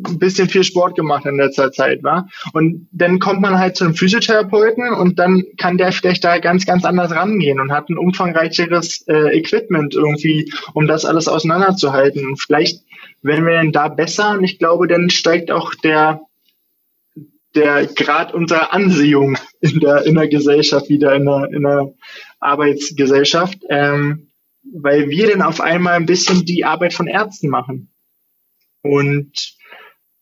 ein bisschen viel Sport gemacht in letzter Zeit, wa? Und dann kommt man halt zu einem Physiotherapeuten und dann kann der vielleicht da ganz, ganz anders rangehen und hat ein umfangreicheres äh, Equipment irgendwie, um das alles auseinanderzuhalten. Und vielleicht werden wir denn da besser und ich glaube, dann steigt auch der der Grad unserer Ansehung in der, in der Gesellschaft, wieder in der, in der Arbeitsgesellschaft, ähm, weil wir dann auf einmal ein bisschen die Arbeit von Ärzten machen. Und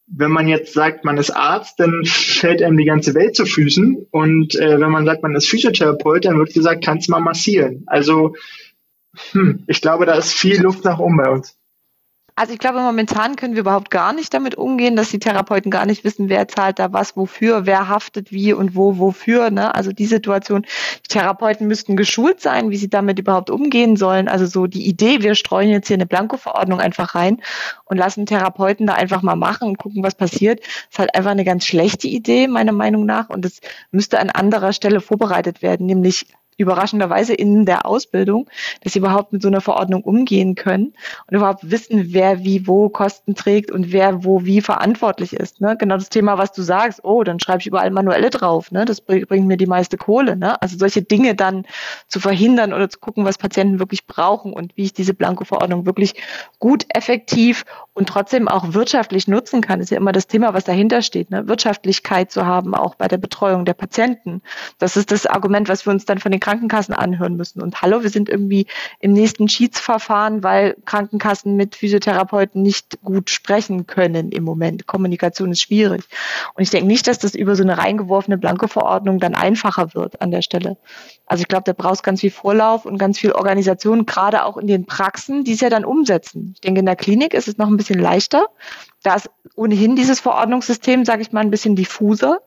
wenn man jetzt sagt, man ist Arzt, dann fällt einem die ganze Welt zu Füßen. Und äh, wenn man sagt, man ist Physiotherapeut, dann wird gesagt, kannst mal massieren. Also hm, ich glaube, da ist viel Luft nach oben bei uns. Also ich glaube, momentan können wir überhaupt gar nicht damit umgehen, dass die Therapeuten gar nicht wissen, wer zahlt da was, wofür, wer haftet wie und wo, wofür. Ne? Also die Situation, die Therapeuten müssten geschult sein, wie sie damit überhaupt umgehen sollen. Also so die Idee, wir streuen jetzt hier eine Blanko-Verordnung einfach rein und lassen Therapeuten da einfach mal machen und gucken, was passiert, ist halt einfach eine ganz schlechte Idee, meiner Meinung nach. Und es müsste an anderer Stelle vorbereitet werden, nämlich überraschenderweise in der Ausbildung, dass sie überhaupt mit so einer Verordnung umgehen können und überhaupt wissen, wer wie wo Kosten trägt und wer wo wie verantwortlich ist. Ne? Genau das Thema, was du sagst, oh, dann schreibe ich überall Manuelle drauf, ne? das bringt mir die meiste Kohle. Ne? Also solche Dinge dann zu verhindern oder zu gucken, was Patienten wirklich brauchen und wie ich diese Blanko-Verordnung wirklich gut, effektiv und trotzdem auch wirtschaftlich nutzen kann, ist ja immer das Thema, was dahinter steht. Ne? Wirtschaftlichkeit zu haben, auch bei der Betreuung der Patienten. Das ist das Argument, was wir uns dann von den Krankenkassen anhören müssen. Und hallo, wir sind irgendwie im nächsten Schiedsverfahren, weil Krankenkassen mit Physiotherapeuten nicht gut sprechen können im Moment. Kommunikation ist schwierig. Und ich denke nicht, dass das über so eine reingeworfene Blanke-Verordnung dann einfacher wird an der Stelle. Also ich glaube, da brauchst ganz viel Vorlauf und ganz viel Organisation, gerade auch in den Praxen, die es ja dann umsetzen. Ich denke, in der Klinik ist es noch ein bisschen leichter. Da ist ohnehin dieses Verordnungssystem, sage ich mal, ein bisschen diffuser.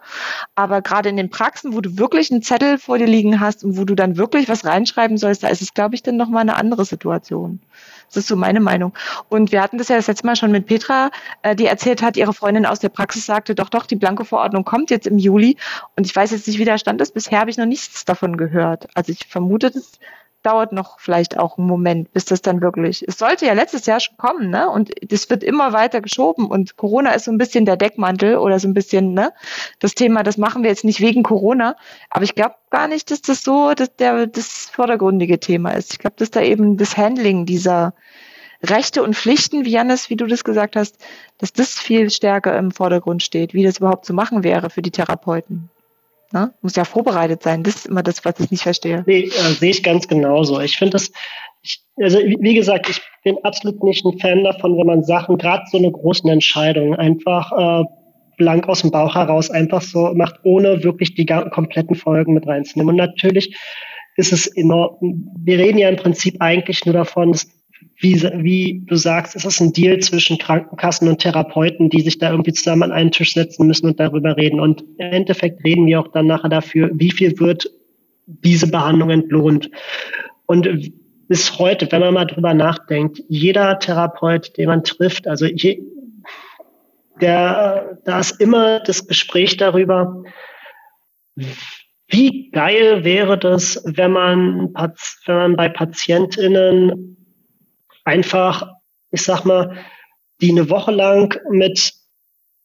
Aber gerade in den Praxen, wo du wirklich einen Zettel vor dir liegen hast und wo du dann wirklich was reinschreiben sollst, da ist es, glaube ich, dann nochmal eine andere Situation. Das ist so meine Meinung. Und wir hatten das ja das letzte Mal schon mit Petra, äh, die erzählt hat, ihre Freundin aus der Praxis sagte, doch, doch, die Blanko-Verordnung kommt jetzt im Juli. Und ich weiß jetzt nicht, wie der Stand ist. Bisher habe ich noch nichts davon gehört. Also ich vermute, das dauert noch vielleicht auch einen Moment, bis das dann wirklich. Es sollte ja letztes Jahr schon kommen, ne? Und das wird immer weiter geschoben und Corona ist so ein bisschen der Deckmantel oder so ein bisschen, ne? Das Thema, das machen wir jetzt nicht wegen Corona, aber ich glaube gar nicht, dass das so dass der, das vordergründige Thema ist. Ich glaube, dass da eben das Handling dieser Rechte und Pflichten, wie Janis, wie du das gesagt hast, dass das viel stärker im Vordergrund steht, wie das überhaupt zu machen wäre für die Therapeuten. Ne? Muss ja vorbereitet sein. Das ist immer das, was ich nicht verstehe. Nee, äh, sehe ich ganz genauso. Ich finde das, ich, also wie gesagt, ich bin absolut nicht ein Fan davon, wenn man Sachen, gerade so eine großen Entscheidung, einfach äh, blank aus dem Bauch heraus einfach so macht, ohne wirklich die kompletten Folgen mit reinzunehmen. Und natürlich ist es immer, wir reden ja im Prinzip eigentlich nur davon, dass wie, wie du sagst, es ist ein Deal zwischen Krankenkassen und Therapeuten, die sich da irgendwie zusammen an einen Tisch setzen müssen und darüber reden. Und im Endeffekt reden wir auch dann nachher dafür, wie viel wird diese Behandlung entlohnt. Und bis heute, wenn man mal drüber nachdenkt, jeder Therapeut, den man trifft, also je, der, da ist immer das Gespräch darüber, wie geil wäre das, wenn man, wenn man bei PatientInnen einfach, ich sag mal, die eine Woche lang mit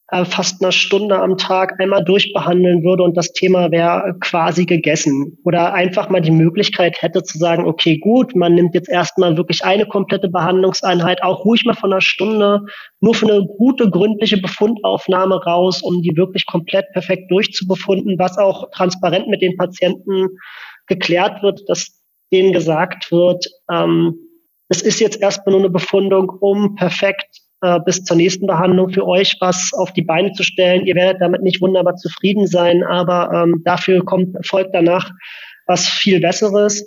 äh, fast einer Stunde am Tag einmal durchbehandeln würde und das Thema wäre quasi gegessen. Oder einfach mal die Möglichkeit hätte zu sagen, okay, gut, man nimmt jetzt erstmal wirklich eine komplette Behandlungseinheit, auch ruhig mal von einer Stunde, nur für eine gute, gründliche Befundaufnahme raus, um die wirklich komplett perfekt durchzubefunden, was auch transparent mit den Patienten geklärt wird, dass denen gesagt wird, ähm, es ist jetzt erstmal nur eine Befundung, um perfekt äh, bis zur nächsten Behandlung für euch was auf die Beine zu stellen. Ihr werdet damit nicht wunderbar zufrieden sein, aber ähm, dafür kommt, folgt danach was viel Besseres.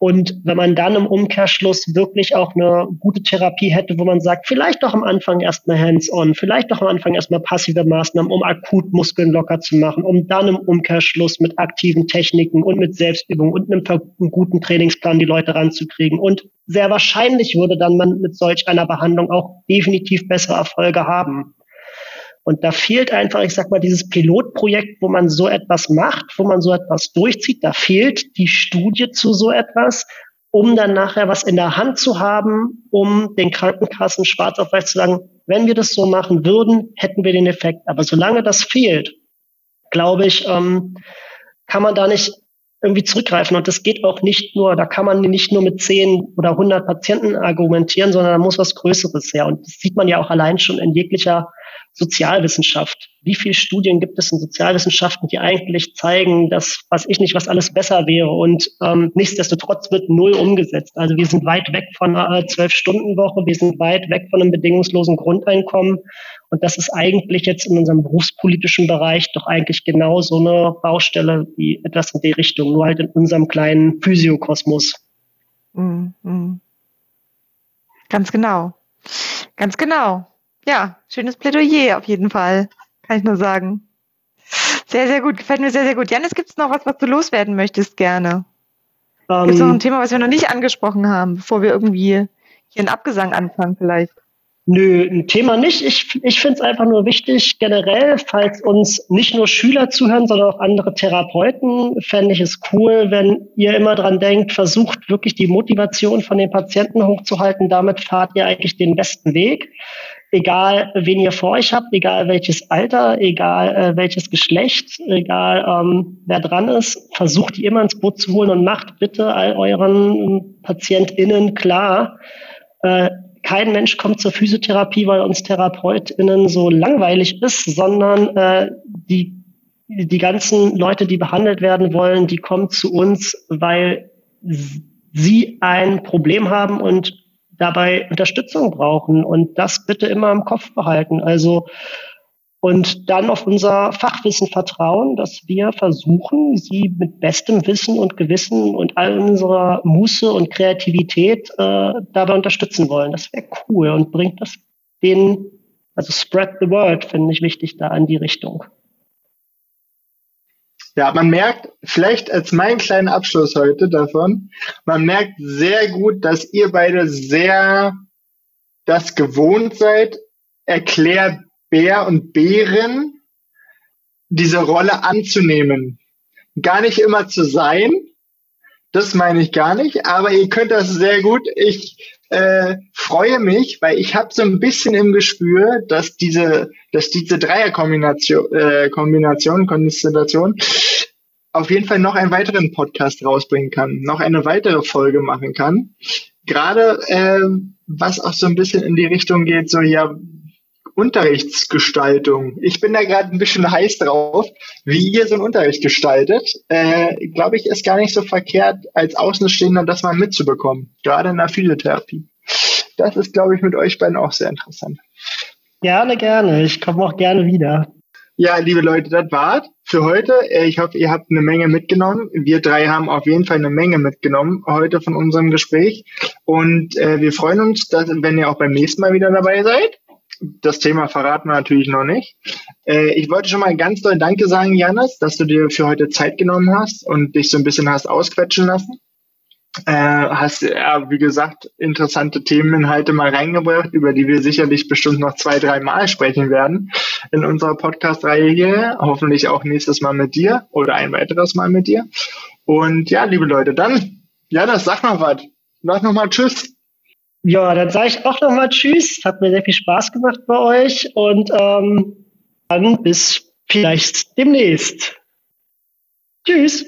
Und wenn man dann im Umkehrschluss wirklich auch eine gute Therapie hätte, wo man sagt, vielleicht doch am Anfang erstmal hands-on, vielleicht doch am Anfang erstmal passive Maßnahmen, um akut Muskeln locker zu machen, um dann im Umkehrschluss mit aktiven Techniken und mit Selbstübung und einem, einem guten Trainingsplan die Leute ranzukriegen. Und sehr wahrscheinlich würde dann man mit solch einer Behandlung auch definitiv bessere Erfolge haben. Und da fehlt einfach, ich sag mal, dieses Pilotprojekt, wo man so etwas macht, wo man so etwas durchzieht. Da fehlt die Studie zu so etwas, um dann nachher was in der Hand zu haben, um den Krankenkassen schwarz auf weiß zu sagen, wenn wir das so machen würden, hätten wir den Effekt. Aber solange das fehlt, glaube ich, ähm, kann man da nicht irgendwie zurückgreifen. Und das geht auch nicht nur, da kann man nicht nur mit zehn oder hundert Patienten argumentieren, sondern da muss was Größeres her. Und das sieht man ja auch allein schon in jeglicher Sozialwissenschaft. Wie viele Studien gibt es in Sozialwissenschaften, die eigentlich zeigen, dass, was ich nicht, was alles besser wäre und ähm, nichtsdestotrotz wird null umgesetzt. Also wir sind weit weg von einer Zwölf-Stunden-Woche, wir sind weit weg von einem bedingungslosen Grundeinkommen und das ist eigentlich jetzt in unserem berufspolitischen Bereich doch eigentlich genau so eine Baustelle wie etwas in die Richtung, nur halt in unserem kleinen Physiokosmos. Mm, mm. Ganz genau. Ganz genau. Ja, schönes Plädoyer auf jeden Fall. Kann ich nur sagen. Sehr, sehr gut. Gefällt mir sehr, sehr gut. Janis, gibt es noch was, was du loswerden möchtest gerne? Um, gibt es noch ein ähm. Thema, was wir noch nicht angesprochen haben, bevor wir irgendwie hier einen Abgesang anfangen vielleicht? Nö, ein Thema nicht. Ich, ich finde es einfach nur wichtig, generell, falls uns nicht nur Schüler zuhören, sondern auch andere Therapeuten, fände ich es cool, wenn ihr immer dran denkt, versucht wirklich die Motivation von den Patienten hochzuhalten. Damit fahrt ihr eigentlich den besten Weg. Egal, wen ihr vor euch habt, egal welches Alter, egal äh, welches Geschlecht, egal ähm, wer dran ist, versucht die immer ins Boot zu holen und macht bitte all euren PatientInnen klar, äh, kein Mensch kommt zur Physiotherapie, weil uns TherapeutInnen so langweilig ist, sondern äh, die, die ganzen Leute, die behandelt werden wollen, die kommen zu uns, weil sie ein Problem haben und dabei Unterstützung brauchen. Und das bitte immer im Kopf behalten. Also und dann auf unser Fachwissen vertrauen, dass wir versuchen, sie mit bestem Wissen und Gewissen und all unserer Muße und Kreativität äh, dabei unterstützen wollen. Das wäre cool und bringt das den, also spread the word, finde ich wichtig da in die Richtung. Ja, man merkt, vielleicht als mein kleiner Abschluss heute davon, man merkt sehr gut, dass ihr beide sehr das gewohnt seid, erklärt Bär und Bären diese Rolle anzunehmen. Gar nicht immer zu sein, das meine ich gar nicht, aber ihr könnt das sehr gut. Ich äh, freue mich, weil ich habe so ein bisschen im Gespür, dass diese, dass diese Dreierkombination, äh, Kombination, Konstellation auf jeden Fall noch einen weiteren Podcast rausbringen kann, noch eine weitere Folge machen kann. Gerade äh, was auch so ein bisschen in die Richtung geht, so ja, Unterrichtsgestaltung. Ich bin da gerade ein bisschen heiß drauf, wie ihr so einen Unterricht gestaltet. Äh, Glaube ich, ist gar nicht so verkehrt, als Außenstehender das mal mitzubekommen, gerade in der Physiotherapie. Das ist, glaube ich, mit euch beiden auch sehr interessant. Gerne, gerne. Ich komme auch gerne wieder. Ja, liebe Leute, das war's für heute. Äh, ich hoffe, ihr habt eine Menge mitgenommen. Wir drei haben auf jeden Fall eine Menge mitgenommen heute von unserem Gespräch. Und äh, wir freuen uns, dass, wenn ihr auch beim nächsten Mal wieder dabei seid das Thema verraten wir natürlich noch nicht. Äh, ich wollte schon mal ganz doll Danke sagen, Janis, dass du dir für heute Zeit genommen hast und dich so ein bisschen hast ausquetschen lassen. Äh, hast, ja, wie gesagt, interessante Themeninhalte mal reingebracht, über die wir sicherlich bestimmt noch zwei, drei Mal sprechen werden in unserer Podcast-Reihe hier. Hoffentlich auch nächstes Mal mit dir oder ein weiteres Mal mit dir. Und ja, liebe Leute, dann, Janis, sag noch was. Sag noch mal Tschüss. Ja, dann sage ich auch nochmal Tschüss. Hat mir sehr viel Spaß gemacht bei euch und ähm, dann bis vielleicht demnächst. Tschüss.